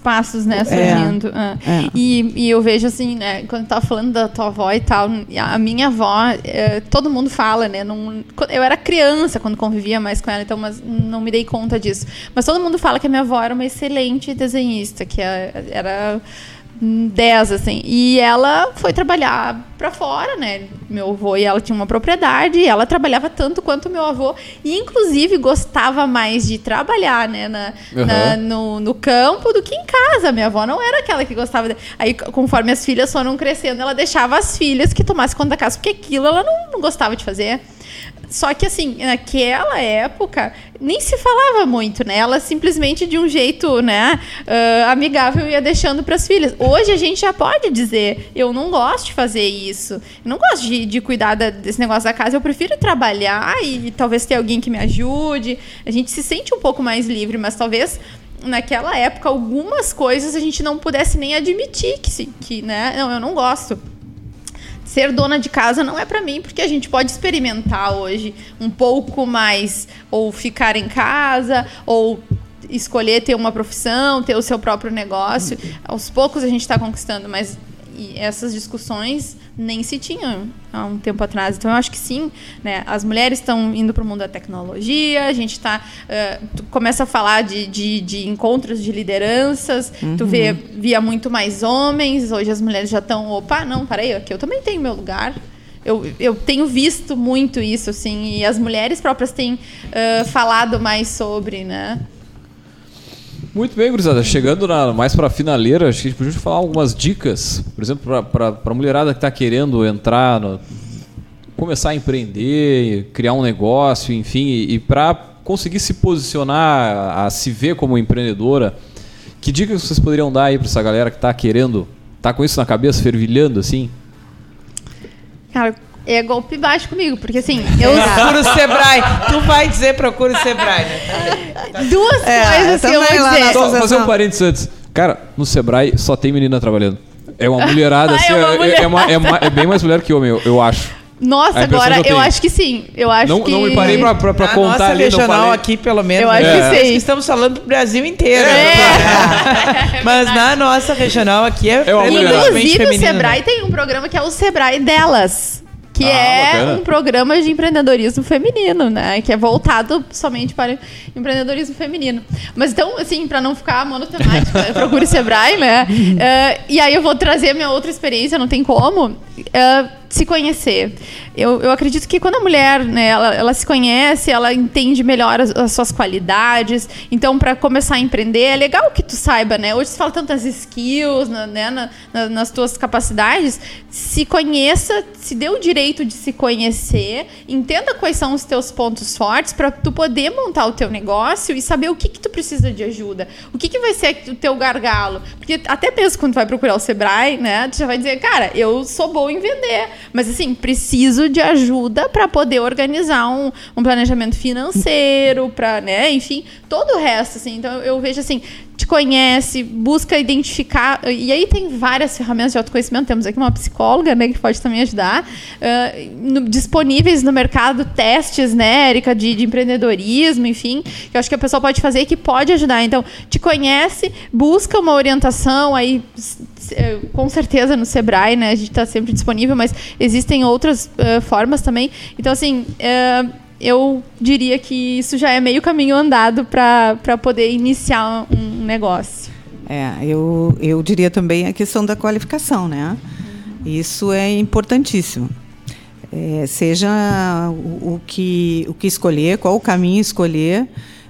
espaços, né, é. surgindo. É, é. E, e, eu vejo assim, né, quando tava falando da tua avó e tal, a minha avó, é, todo mundo fala, né, não, eu era criança quando convivia mais com ela, então mas não me dei conta disso. Mas todo mundo fala que a minha avó era uma excelente desenhista, que era 10, assim. E ela foi trabalhar para fora, né? Meu avô e ela tinham uma propriedade, e ela trabalhava tanto quanto meu avô, e inclusive gostava mais de trabalhar, né, na, uhum. na no, no, campo do que em casa. Minha avó não era aquela que gostava. De... Aí, conforme as filhas foram crescendo, ela deixava as filhas que tomassem conta da casa, porque aquilo ela não, não gostava de fazer. Só que, assim, naquela época, nem se falava muito, né? Ela simplesmente, de um jeito, né, uh, amigável, ia deixando para as filhas. Hoje a gente já pode dizer: eu não gosto de fazer isso. Eu não gosto de, de cuidar da, desse negócio da casa. Eu prefiro trabalhar e, e talvez ter alguém que me ajude. A gente se sente um pouco mais livre, mas talvez naquela época algumas coisas a gente não pudesse nem admitir que, que né? Não, eu não gosto ser dona de casa não é para mim, porque a gente pode experimentar hoje um pouco mais, ou ficar em casa, ou escolher ter uma profissão, ter o seu próprio negócio. Aos poucos a gente está conquistando, mas essas discussões nem se tinham há um tempo atrás. Então, eu acho que sim, né? As mulheres estão indo para o mundo da tecnologia, a gente está... Uh, tu começa a falar de, de, de encontros de lideranças, uhum. tu vê, via muito mais homens, hoje as mulheres já estão, opa, não, parei, aqui eu também tenho meu lugar. Eu, eu tenho visto muito isso, assim, e as mulheres próprias têm uh, falado mais sobre, né? Muito bem, gurizada. Chegando na, mais para a finaleira, acho que a gente podia falar algumas dicas, por exemplo, para a mulherada que está querendo entrar, no, começar a empreender, criar um negócio, enfim, e, e para conseguir se posicionar, a, se ver como empreendedora. Que dicas vocês poderiam dar aí para essa galera que está querendo, tá com isso na cabeça, fervilhando assim? Cara, é golpe baixo comigo, porque assim, eu. Procura o Sebrae. Tu vai dizer procura o Sebrae, né? Duas é, coisas que eu vou dizer. Só fazer um parênteses antes. Cara, no Sebrae só tem menina trabalhando. É uma mulherada, assim, é, uma é, mulher. é, uma, é, uma, é, bem mais mulher que homem, eu, eu acho. Nossa, agora eu, eu, acho que sim. Eu acho não, que. Não me parei pra, pra, pra contar nossa ali. regional aqui, pelo menos. Eu acho é. que sim. Estamos falando do Brasil inteiro. É. Mas na nossa regional aqui é. é Inclusive, o Sebrae tem um programa que é o Sebrae delas que ah, é bacana. um programa de empreendedorismo feminino, né? Que é voltado somente para empreendedorismo feminino. Mas então, assim, para não ficar monotemática, procure Sebrae, né? Uh, e aí eu vou trazer a minha outra experiência, não tem como. Uh, se conhecer. Eu, eu acredito que quando a mulher, né, ela, ela se conhece, ela entende melhor as, as suas qualidades. Então, para começar a empreender, é legal que tu saiba, né? Hoje se fala tantas skills, né, na, na, nas tuas capacidades. Se conheça, se dê o direito de se conhecer, entenda quais são os teus pontos fortes para tu poder montar o teu negócio e saber o que que tu precisa de ajuda. O que que vai ser o teu gargalo? Porque até mesmo quando tu vai procurar o Sebrae, né, tu já vai dizer, cara, eu sou bom em vender Mas assim, preciso de ajuda para poder organizar um, um planejamento financeiro, para, né, enfim, todo o resto, assim. Então eu vejo assim, te conhece, busca identificar. E aí tem várias ferramentas de autoconhecimento. Temos aqui uma psicóloga, né, que pode também ajudar. Uh, no, disponíveis no mercado testes, né, Erika, de, de, empreendedorismo, enfim, que eu acho que a pessoa pode fazer e que pode ajudar. Então, te conhece, busca uma orientação aí com certeza no Sebrae, né? A gente está sempre disponível, mas existem outras uh, formas também. Então, assim, uh, eu diria que isso já é meio caminho andado para poder iniciar um negócio. É, eu, eu diria também a questão da qualificação, né? Isso é importantíssimo. É, seja o, o, que, o que escolher, qual o caminho escolher,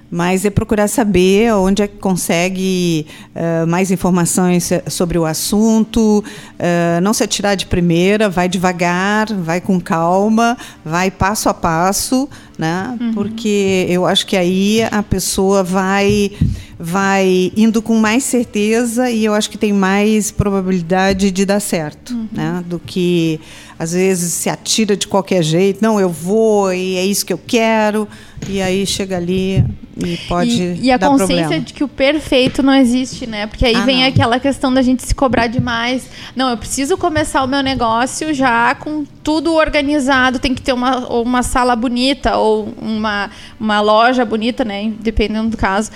mas é procurar saber onde é que consegue uh, mais informações sobre o assunto, uh, não se atirar de primeira, vai devagar, vai com calma, vai passo a passo, né? Uhum. Porque eu acho que aí a pessoa vai vai indo com mais certeza e eu acho que tem mais probabilidade de dar certo, uhum. né? Do que às vezes se atira de qualquer jeito, não, eu vou e é isso que eu quero, e aí chega ali e pode e, e a dar consciência problema. de que o perfeito não existe, né? Porque aí ah, vem não. aquela questão da gente se cobrar demais. Não, eu preciso começar o meu negócio já com tudo organizado, tem que ter uma, uma sala bonita ou uma, uma loja bonita, né? Dependendo do caso.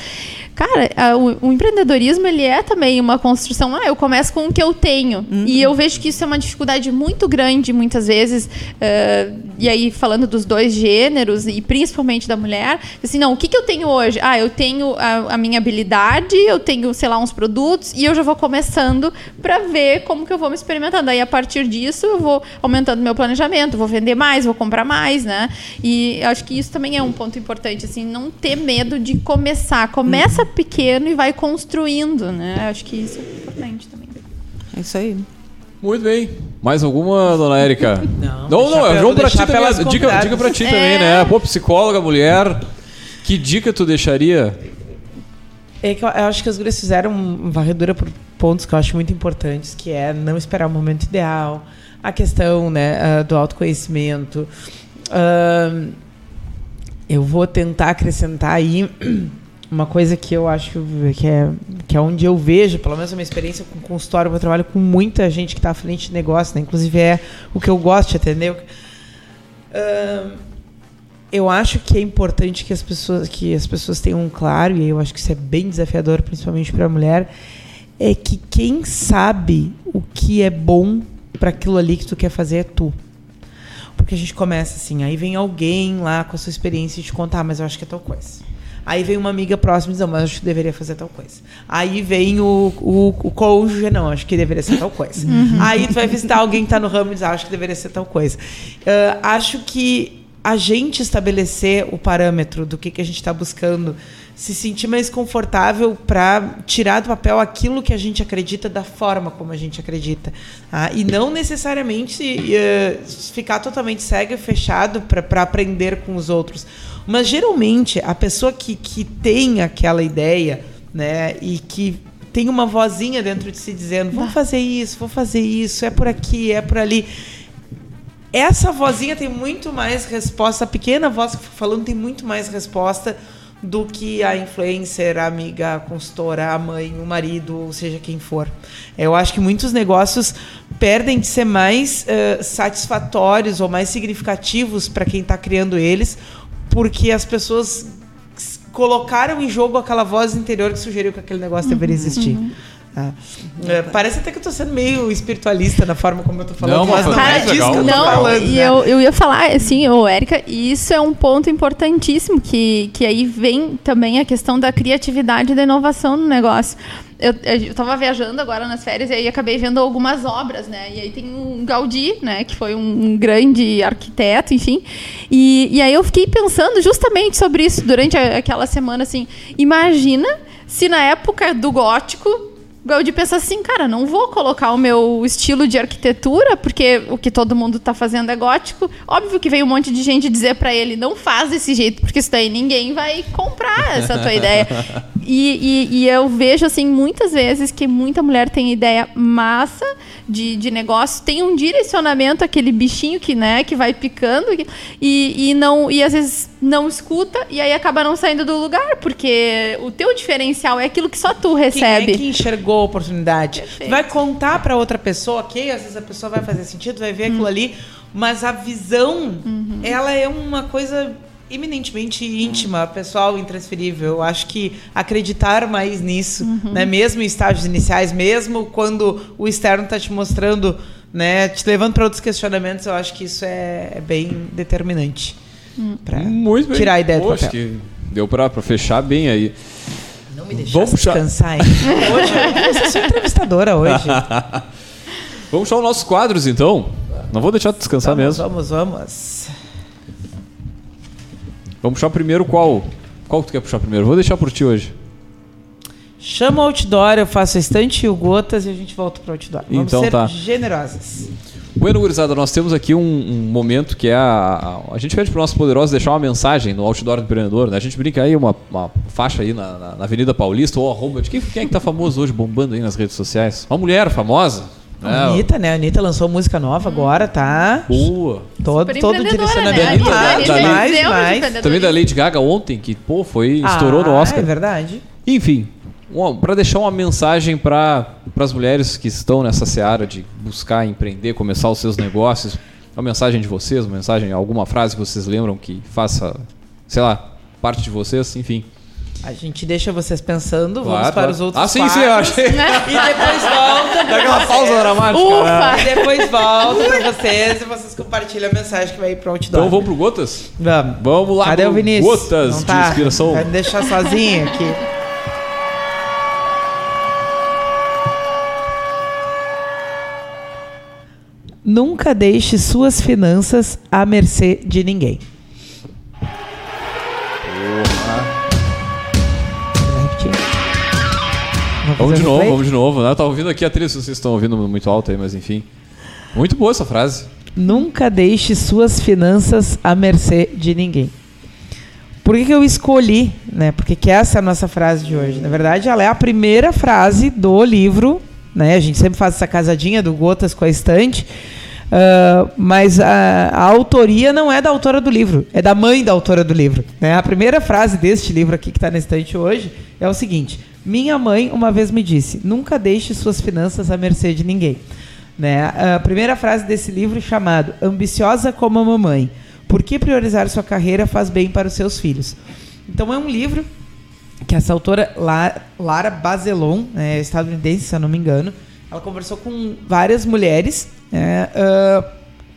Cara, a, o, o, empreendedorismo ele é também uma construção. Ah, eu começo com o que eu tenho. Uhum. E eu vejo que isso é uma dificuldade muito grande, muitas vezes. Uh, e aí, falando dos dois gêneros, e principalmente da mulher, assim, não, o que, que eu tenho hoje? Ah, eu tenho a, a minha habilidade, eu tenho, sei lá, uns produtos, e eu já vou começando para ver como que eu vou me experimentando. Aí, a partir disso, eu vou aumentando meu planejamento, vou vender mais, vou comprar mais, né? E acho que isso também é um ponto importante, assim, não ter medo de começar. Começa começa pequeno e vai construindo, né? Acho que isso é importante também. É isso aí. Muito bem. Mais alguma, dona Érica? Não, não, não é João pra ti também. Dica, dica pra ti é. também, né? Pô, psicóloga, mulher. Que dica tu deixaria? É que eu, eu acho que as gurias fizeram uma varredura por pontos que eu acho muito importantes, que é não esperar o momento ideal, a questão né, uh, do autoconhecimento. Uh, eu vou tentar acrescentar aí uma coisa que eu acho que é, que é onde eu vejo, pelo menos a minha experiência com consultório, eu trabalho com muita gente que está à frente de negócio, né? inclusive é o que eu gosto de atender. Uh, eu acho que é importante que as pessoas que as pessoas tenham claro e eu acho que isso é bem desafiador, principalmente para a mulher, é que quem sabe o que é bom para aquilo ali que tu quer fazer é tu. Porque a gente começa assim, aí vem alguém lá com a sua experiência e te contar, ah, mas eu acho que é tal coisa. Aí vem uma amiga próxima e diz, mas acho que deveria fazer tal coisa. Aí vem o, o, o cônjuge, não, acho que deveria ser tal coisa. Uhum. Aí tu vai visitar alguém que está no ramo e diz, ah, acho que deveria ser tal coisa. Uh, acho que a gente estabelecer o parâmetro do que, que a gente está buscando, se sentir mais confortável para tirar do papel aquilo que a gente acredita da forma como a gente acredita. Tá? E não necessariamente uh, ficar totalmente cego e fechado para aprender com os outros. Mas geralmente a pessoa que, que tem aquela ideia, né, e que tem uma vozinha dentro de si dizendo: vamos fazer isso, vou fazer isso, é por aqui, é por ali. Essa vozinha tem muito mais resposta, a pequena voz que falando tem muito mais resposta do que a influencer, a amiga, a consultora, a mãe, o marido, ou seja quem for. Eu acho que muitos negócios perdem de ser mais uh, satisfatórios ou mais significativos para quem está criando eles, porque as pessoas colocaram em jogo aquela voz interior que sugeriu que aquele negócio uhum, deveria existir. Uhum. Ah. É, parece até que eu tô sendo meio espiritualista na forma como eu tô falando, não, mas não é disso que eu tô não, falando. E né? eu, eu ia falar, assim, ô, Érica, e isso é um ponto importantíssimo, que, que aí vem também a questão da criatividade e da inovação no negócio eu, eu tava viajando agora nas férias e aí acabei vendo algumas obras, né? E aí tem um Gaudí, né? Que foi um, grande arquiteto, enfim. E, e aí eu fiquei pensando justamente sobre isso durante a, aquela semana, assim. Imagina se na época do gótico Gaudí pensa assim, cara, não vou colocar o meu estilo de arquitetura, porque o que todo mundo está fazendo é gótico. Óbvio que veio um monte de gente dizer para ele, não faz desse jeito, porque isso daí ninguém vai comprar essa tua ideia. E, e, e eu vejo, assim, muitas vezes que muita mulher tem ideia massa de, de negócio, tem um direcionamento, aquele bichinho que, né, que vai picando e, e, não, e às vezes não escuta e aí acaba não saindo do lugar, porque o teu diferencial é aquilo que só tu recebe. Quem é que enxergou a oportunidade? Vai contar para outra pessoa, ok? Às vezes a pessoa vai fazer sentido, vai ver aquilo ali, mas a visão, ela é uma coisa eminentemente íntima, pessoal, intransferível. Eu acho que acreditar mais nisso, né? mesmo em estágios iniciais, mesmo quando o externo está te mostrando, né, te levando para outros questionamentos, eu acho que isso é, é bem determinante para Muito bem. tirar a ideia do papel. que deu pra, pra fechar bem aí. Não me deixar Vamos descansar, hein? Hoje eu sua entrevistadora hoje. Vamos puxar os nossos quadros, então. Não vou deixar de descansar vamos, mesmo. vamos, vamos. Vamos puxar primeiro qual? Qual que tu quer puxar primeiro? Vou deixar por ti hoje. Chama o outdoor, eu faço a estante e o gotas e a gente volta pro outdoor. Vamos Então ser tá. generosas. Bueno, gurizada, nós temos aqui um, um momento que é a, a, a gente pede para nossos poderosos deixar uma mensagem no outdoor do empreendedor, né? A gente brinca aí uma, uma faixa aí na, na- na Avenida Paulista ou arroba de quem, quem é que tá famoso hoje bombando aí nas redes sociais? Uma mulher famosa, A né? Anitta, né? A Anitta lançou música nova agora, tá? Boa. Todo, todo direcionamento. né? Anitta, mais, da- da- mais, de mais. Também da Lady Gaga ontem, que pô, foi estourou no Ah, Oscar. É verdade. Enfim, para deixar uma mensagem para as mulheres que estão nessa seara de buscar empreender, começar os seus negócios, uma mensagem de vocês, uma mensagem, alguma frase que vocês lembram que faça, sei lá, parte de vocês, enfim. A gente deixa vocês pensando, vamos Claro, para claro. os outros Ah, sim, sim, eu quadros. achei. E depois volta pra Aquela pausa dramática. né? Ufa! E depois volta pra vocês e vocês compartilham a mensagem que vai ir pro outdoor. Então vamos pro Gotas? Vamos. Vamos lá Cadê o Vinícius? Gotas Não de tá? inspiração. Vai me deixar sozinho aqui. Nunca deixe suas finanças à mercê de ninguém. Vamos de novo, vamos de novo. Eu tava ouvindo aqui a trilha, se vocês estão ouvindo muito alto aí, mas enfim. Muito boa essa frase. Nunca deixe suas finanças à mercê de ninguém. Por que, que eu escolhi, né? Porque que essa é a nossa frase de hoje. Na verdade, ela é a primeira frase do livro, né? A gente sempre faz essa casadinha do Gotas com a estante. ah, mas a, a autoria não é da autora do livro, é da mãe da autora do livro. Né? A primeira frase deste livro aqui que está na estante hoje é o seguinte: Minha mãe uma vez me disse: Nunca deixe suas finanças à mercê de ninguém. Né? A primeira frase desse livro chamado Ambiciosa como a Mamãe. Por que priorizar sua carreira faz bem para os seus filhos? Então é um livro que essa autora La- Lara Bazelon, é, estadunidense, se eu não me engano, ela conversou com várias mulheres né,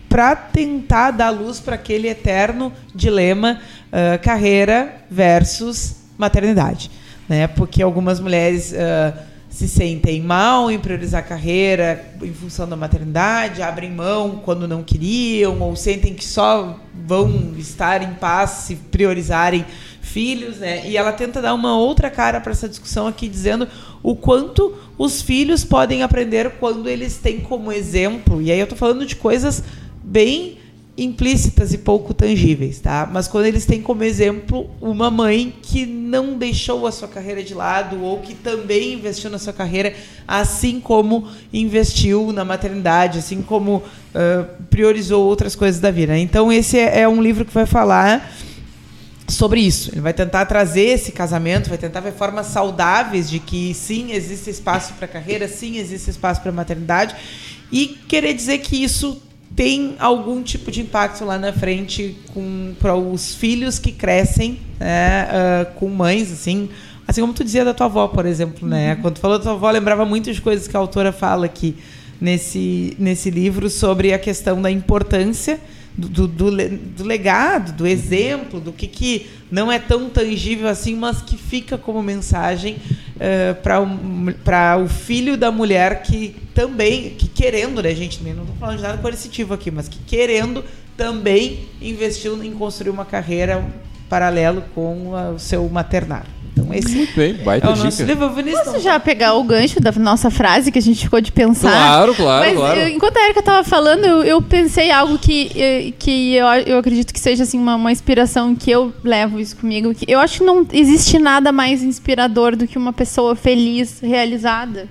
para tentar dar luz para aquele eterno dilema ah, carreira versus maternidade, né? Porque algumas mulheres ah, se sentem mal em priorizar a carreira em função da maternidade, abrem mão quando não queriam, ou sentem que só vão estar em paz se priorizarem filhos, né? E ela tenta dar uma outra cara para essa discussão aqui, dizendo o quanto os filhos podem aprender quando eles têm como exemplo. E aí eu tô falando de coisas bem implícitas e pouco tangíveis, tá? Mas quando eles têm como exemplo uma mãe que não deixou a sua carreira de lado ou que também investiu na sua carreira, assim como investiu na maternidade, assim como ah, priorizou outras coisas da vida. Então esse é, é um livro que vai falar sobre isso. Ele vai tentar trazer esse casamento, vai tentar ver formas saudáveis de que sim, existe espaço para carreira, sim, existe espaço para maternidade e querer dizer que isso tem algum tipo de impacto lá na frente para os filhos que crescem né, ah, com mães, assim, assim como tu dizia da tua avó, por exemplo, né? Quando tu falou da tua avó, lembrava muito de coisas que a autora fala aqui nesse, nesse livro sobre a questão da importância do, do, do legado, do exemplo, do que, que não é tão tangível assim, mas que fica como mensagem para o filho da mulher que também, que querendo, né, gente, não estou falando de nada coercitivo aqui, mas que querendo também investiu em construir uma carreira paralelo com a- o seu maternário. Então esse Muito bem, é baita o nosso dica. livro. Posso já pegar o gancho da nossa frase que a gente ficou de pensar? Claro, claro, Mas claro. eu- enquanto a Erika tava falando, eu, eu pensei algo que, eh, que eu, eu acredito que seja assim, uma, uma inspiração que eu levo isso comigo. Que eu acho que não existe nada mais inspirador do que uma pessoa feliz, realizada.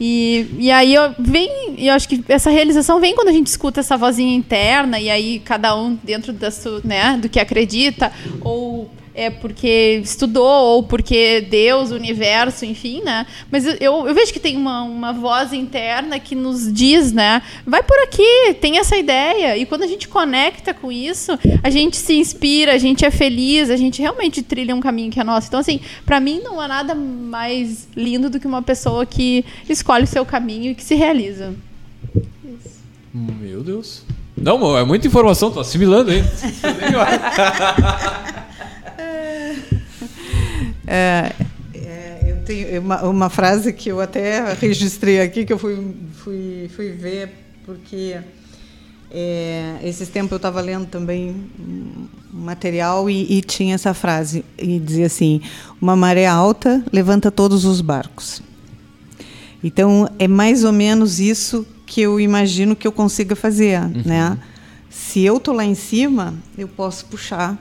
E, e aí eu vem, eu acho que essa realização vem quando a gente escuta essa vozinha interna, e aí cada um dentro da sua, né, do que acredita, ou é porque estudou, ou porque Deus, o universo, enfim, né? Mas eu, eu, vejo que tem uma, uma voz interna que nos diz, né? Vai por aqui, tem essa ideia. E quando a gente conecta com isso, a gente se inspira, a gente é feliz, a gente realmente trilha um caminho que é nosso. Então, assim, pra mim não há nada mais lindo do que uma pessoa que escolhe o seu caminho e que se realiza. Meu Deus. Não, é muita informação, tô assimilando, hein? É, é, eu tenho uma, uma frase que eu até registrei aqui, que eu fui, fui, fui ver, porque é, esses tempos eu estava lendo também um material e, e tinha essa frase, e dizia assim, uma maré alta levanta todos os barcos. Então, é mais ou menos isso que eu imagino que eu consiga fazer, né? Se eu tô lá em cima, eu posso puxar,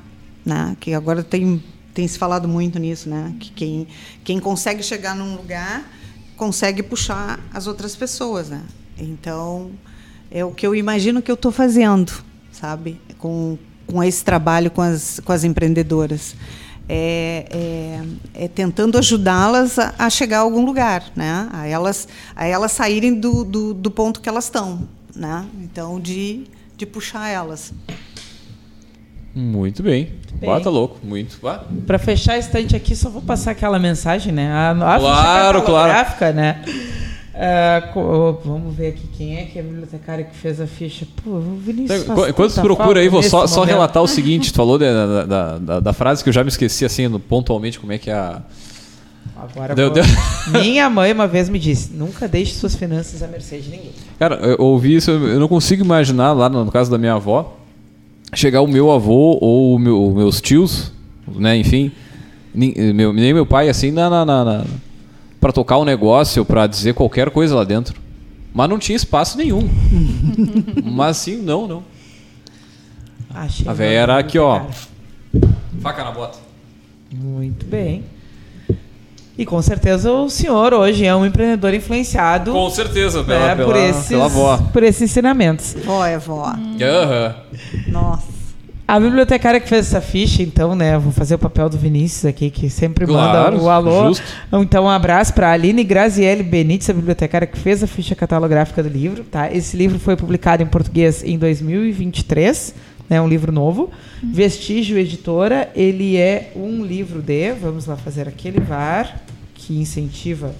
né? Que agora tem tem se falado muito nisso, né? Que quem quem consegue chegar num lugar consegue puxar as outras pessoas, né? Então, é o que eu imagino que eu estou fazendo, sabe? Com com esse trabalho com as com as empreendedoras. É, é, é tentando ajudá-las a, a chegar a algum lugar, né? A elas, a elas saírem do, do, do ponto que elas estão, né? Então, de, de puxar elas. Muito bem. bem. Bata louco, muito. Pra fechar a estante aqui, só vou passar aquela mensagem, né? A, a Claro, claro. catalográfica, né? Co- vamos ver aqui quem é que é a bibliotecária que fez a ficha. Pô, o Vinícius. Então, Enquanto procura aí, vou só, só relatar o seguinte: tu falou da, da, da, da frase que eu já me esqueci, assim, pontualmente, como é que é a. Agora Deu- deu- Minha mãe uma vez me disse: nunca deixe suas finanças à mercê de ninguém. Cara, eu ouvi isso, eu não consigo imaginar lá no caso da minha avó, chegar o meu avô ou o meu- meus tios, né, enfim, nem meu, nem meu pai, assim, na, na, na, na- pra tocar um negócio, pra dizer qualquer coisa lá dentro. Mas não tinha espaço nenhum. Mas assim, não, não. Achei A véia era aqui, ó. cara. Faca na bota. Muito bem. E com certeza o senhor hoje é um empreendedor influenciado Com certeza, né, pela, pela, por, esses, pela avó. por esses ensinamentos. Vó é vó. Aham. Nossa. A bibliotecária que fez essa ficha, então, né? Vou fazer o papel do Vinícius aqui, que sempre Claro, manda o alô. justo. Então, um abraço para a Aline Graziele Benites, a bibliotecária que fez a ficha catalográfica do livro. Tá? Esse livro foi publicado em português em 2023, né? um livro novo. Vestígio Editora, ele é um livro de, vamos lá fazer aquele VAR, que incentiva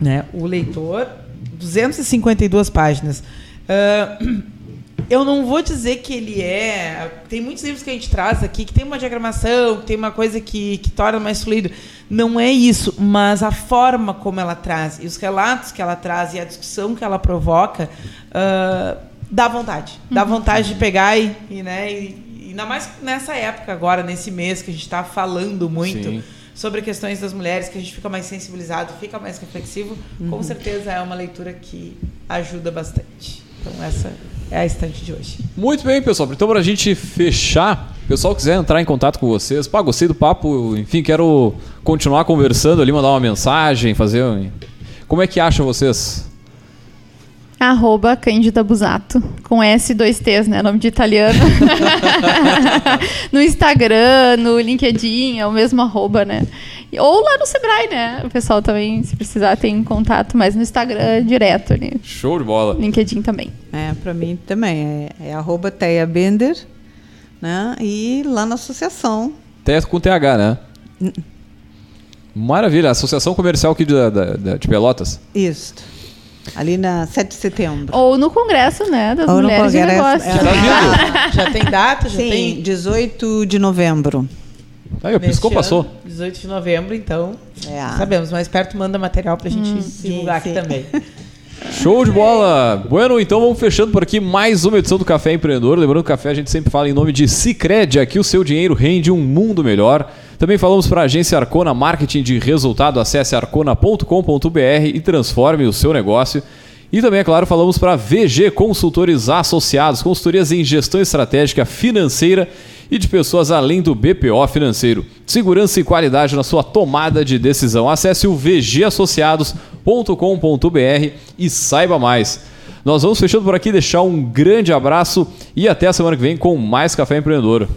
né, o leitor, 252 páginas. Ah, eu não vou dizer que ele é. Tem muitos livros que a gente traz aqui que tem uma diagramação, que tem uma coisa que, que torna mais fluido. Não é isso, mas a forma como ela traz, e os relatos que ela traz, e a discussão que ela provoca, ah, dá vontade. Dá vontade de pegar e, e, né, e, ainda mais nessa época agora, nesse mês que a gente está falando muito Sim. sobre questões das mulheres, que a gente fica mais sensibilizado, fica mais reflexivo, com certeza é uma leitura que ajuda bastante. Então essa é a estante de hoje. Muito bem, pessoal. Então, pra gente fechar, o pessoal quiser entrar em contato com vocês, pá, gostei do papo, enfim, quero continuar conversando ali, mandar uma mensagem, fazer. um- Como é que acham vocês? Arroba Cândida Busato, com S e dois T's, né? Nome de italiano. no Instagram, no LinkedIn, é o mesmo arroba, né? Ou lá no Sebrae, né? O pessoal também, se precisar, tem contato, mas no Instagram direto ali. Show de bola. LinkedIn também. É, para mim também. É, é arroba Teia Bender, né? E lá na associação. Até com TH, né? Maravilha. Associação Comercial aqui de, da- da- de Pelotas. Isso. Ali na 7 de setembro. Ou no Congresso, né? Das Ou no Mulheres de Congresso, Negócio. é. Tá vindo? Já tem data? Já Sim, tem? 18 de novembro. Aí, o piscou, passou. ano, 18 de novembro, então. É. Sabemos, mais perto manda material pra gente divulgar sim, aqui sim. também. Show de bola! Bueno, então vamos fechando por aqui mais uma edição do Café Empreendedor. Lembrando que o café a gente sempre fala em nome de Cicred. Aqui o seu dinheiro rende um mundo melhor. Também falamos para a agência Arcona Marketing de Resultado. Acesse arcona.com.br e transforme o seu negócio. E também, é claro, falamos para VG Consultores Associados, consultorias em gestão estratégica financeira e de pessoas além do BPO financeiro. Segurança e qualidade na sua tomada de decisão. Acesse o vgassociados.com.br e saiba mais. Nós vamos fechando por aqui, deixar um grande abraço e até a semana que vem com mais Café Empreendedor.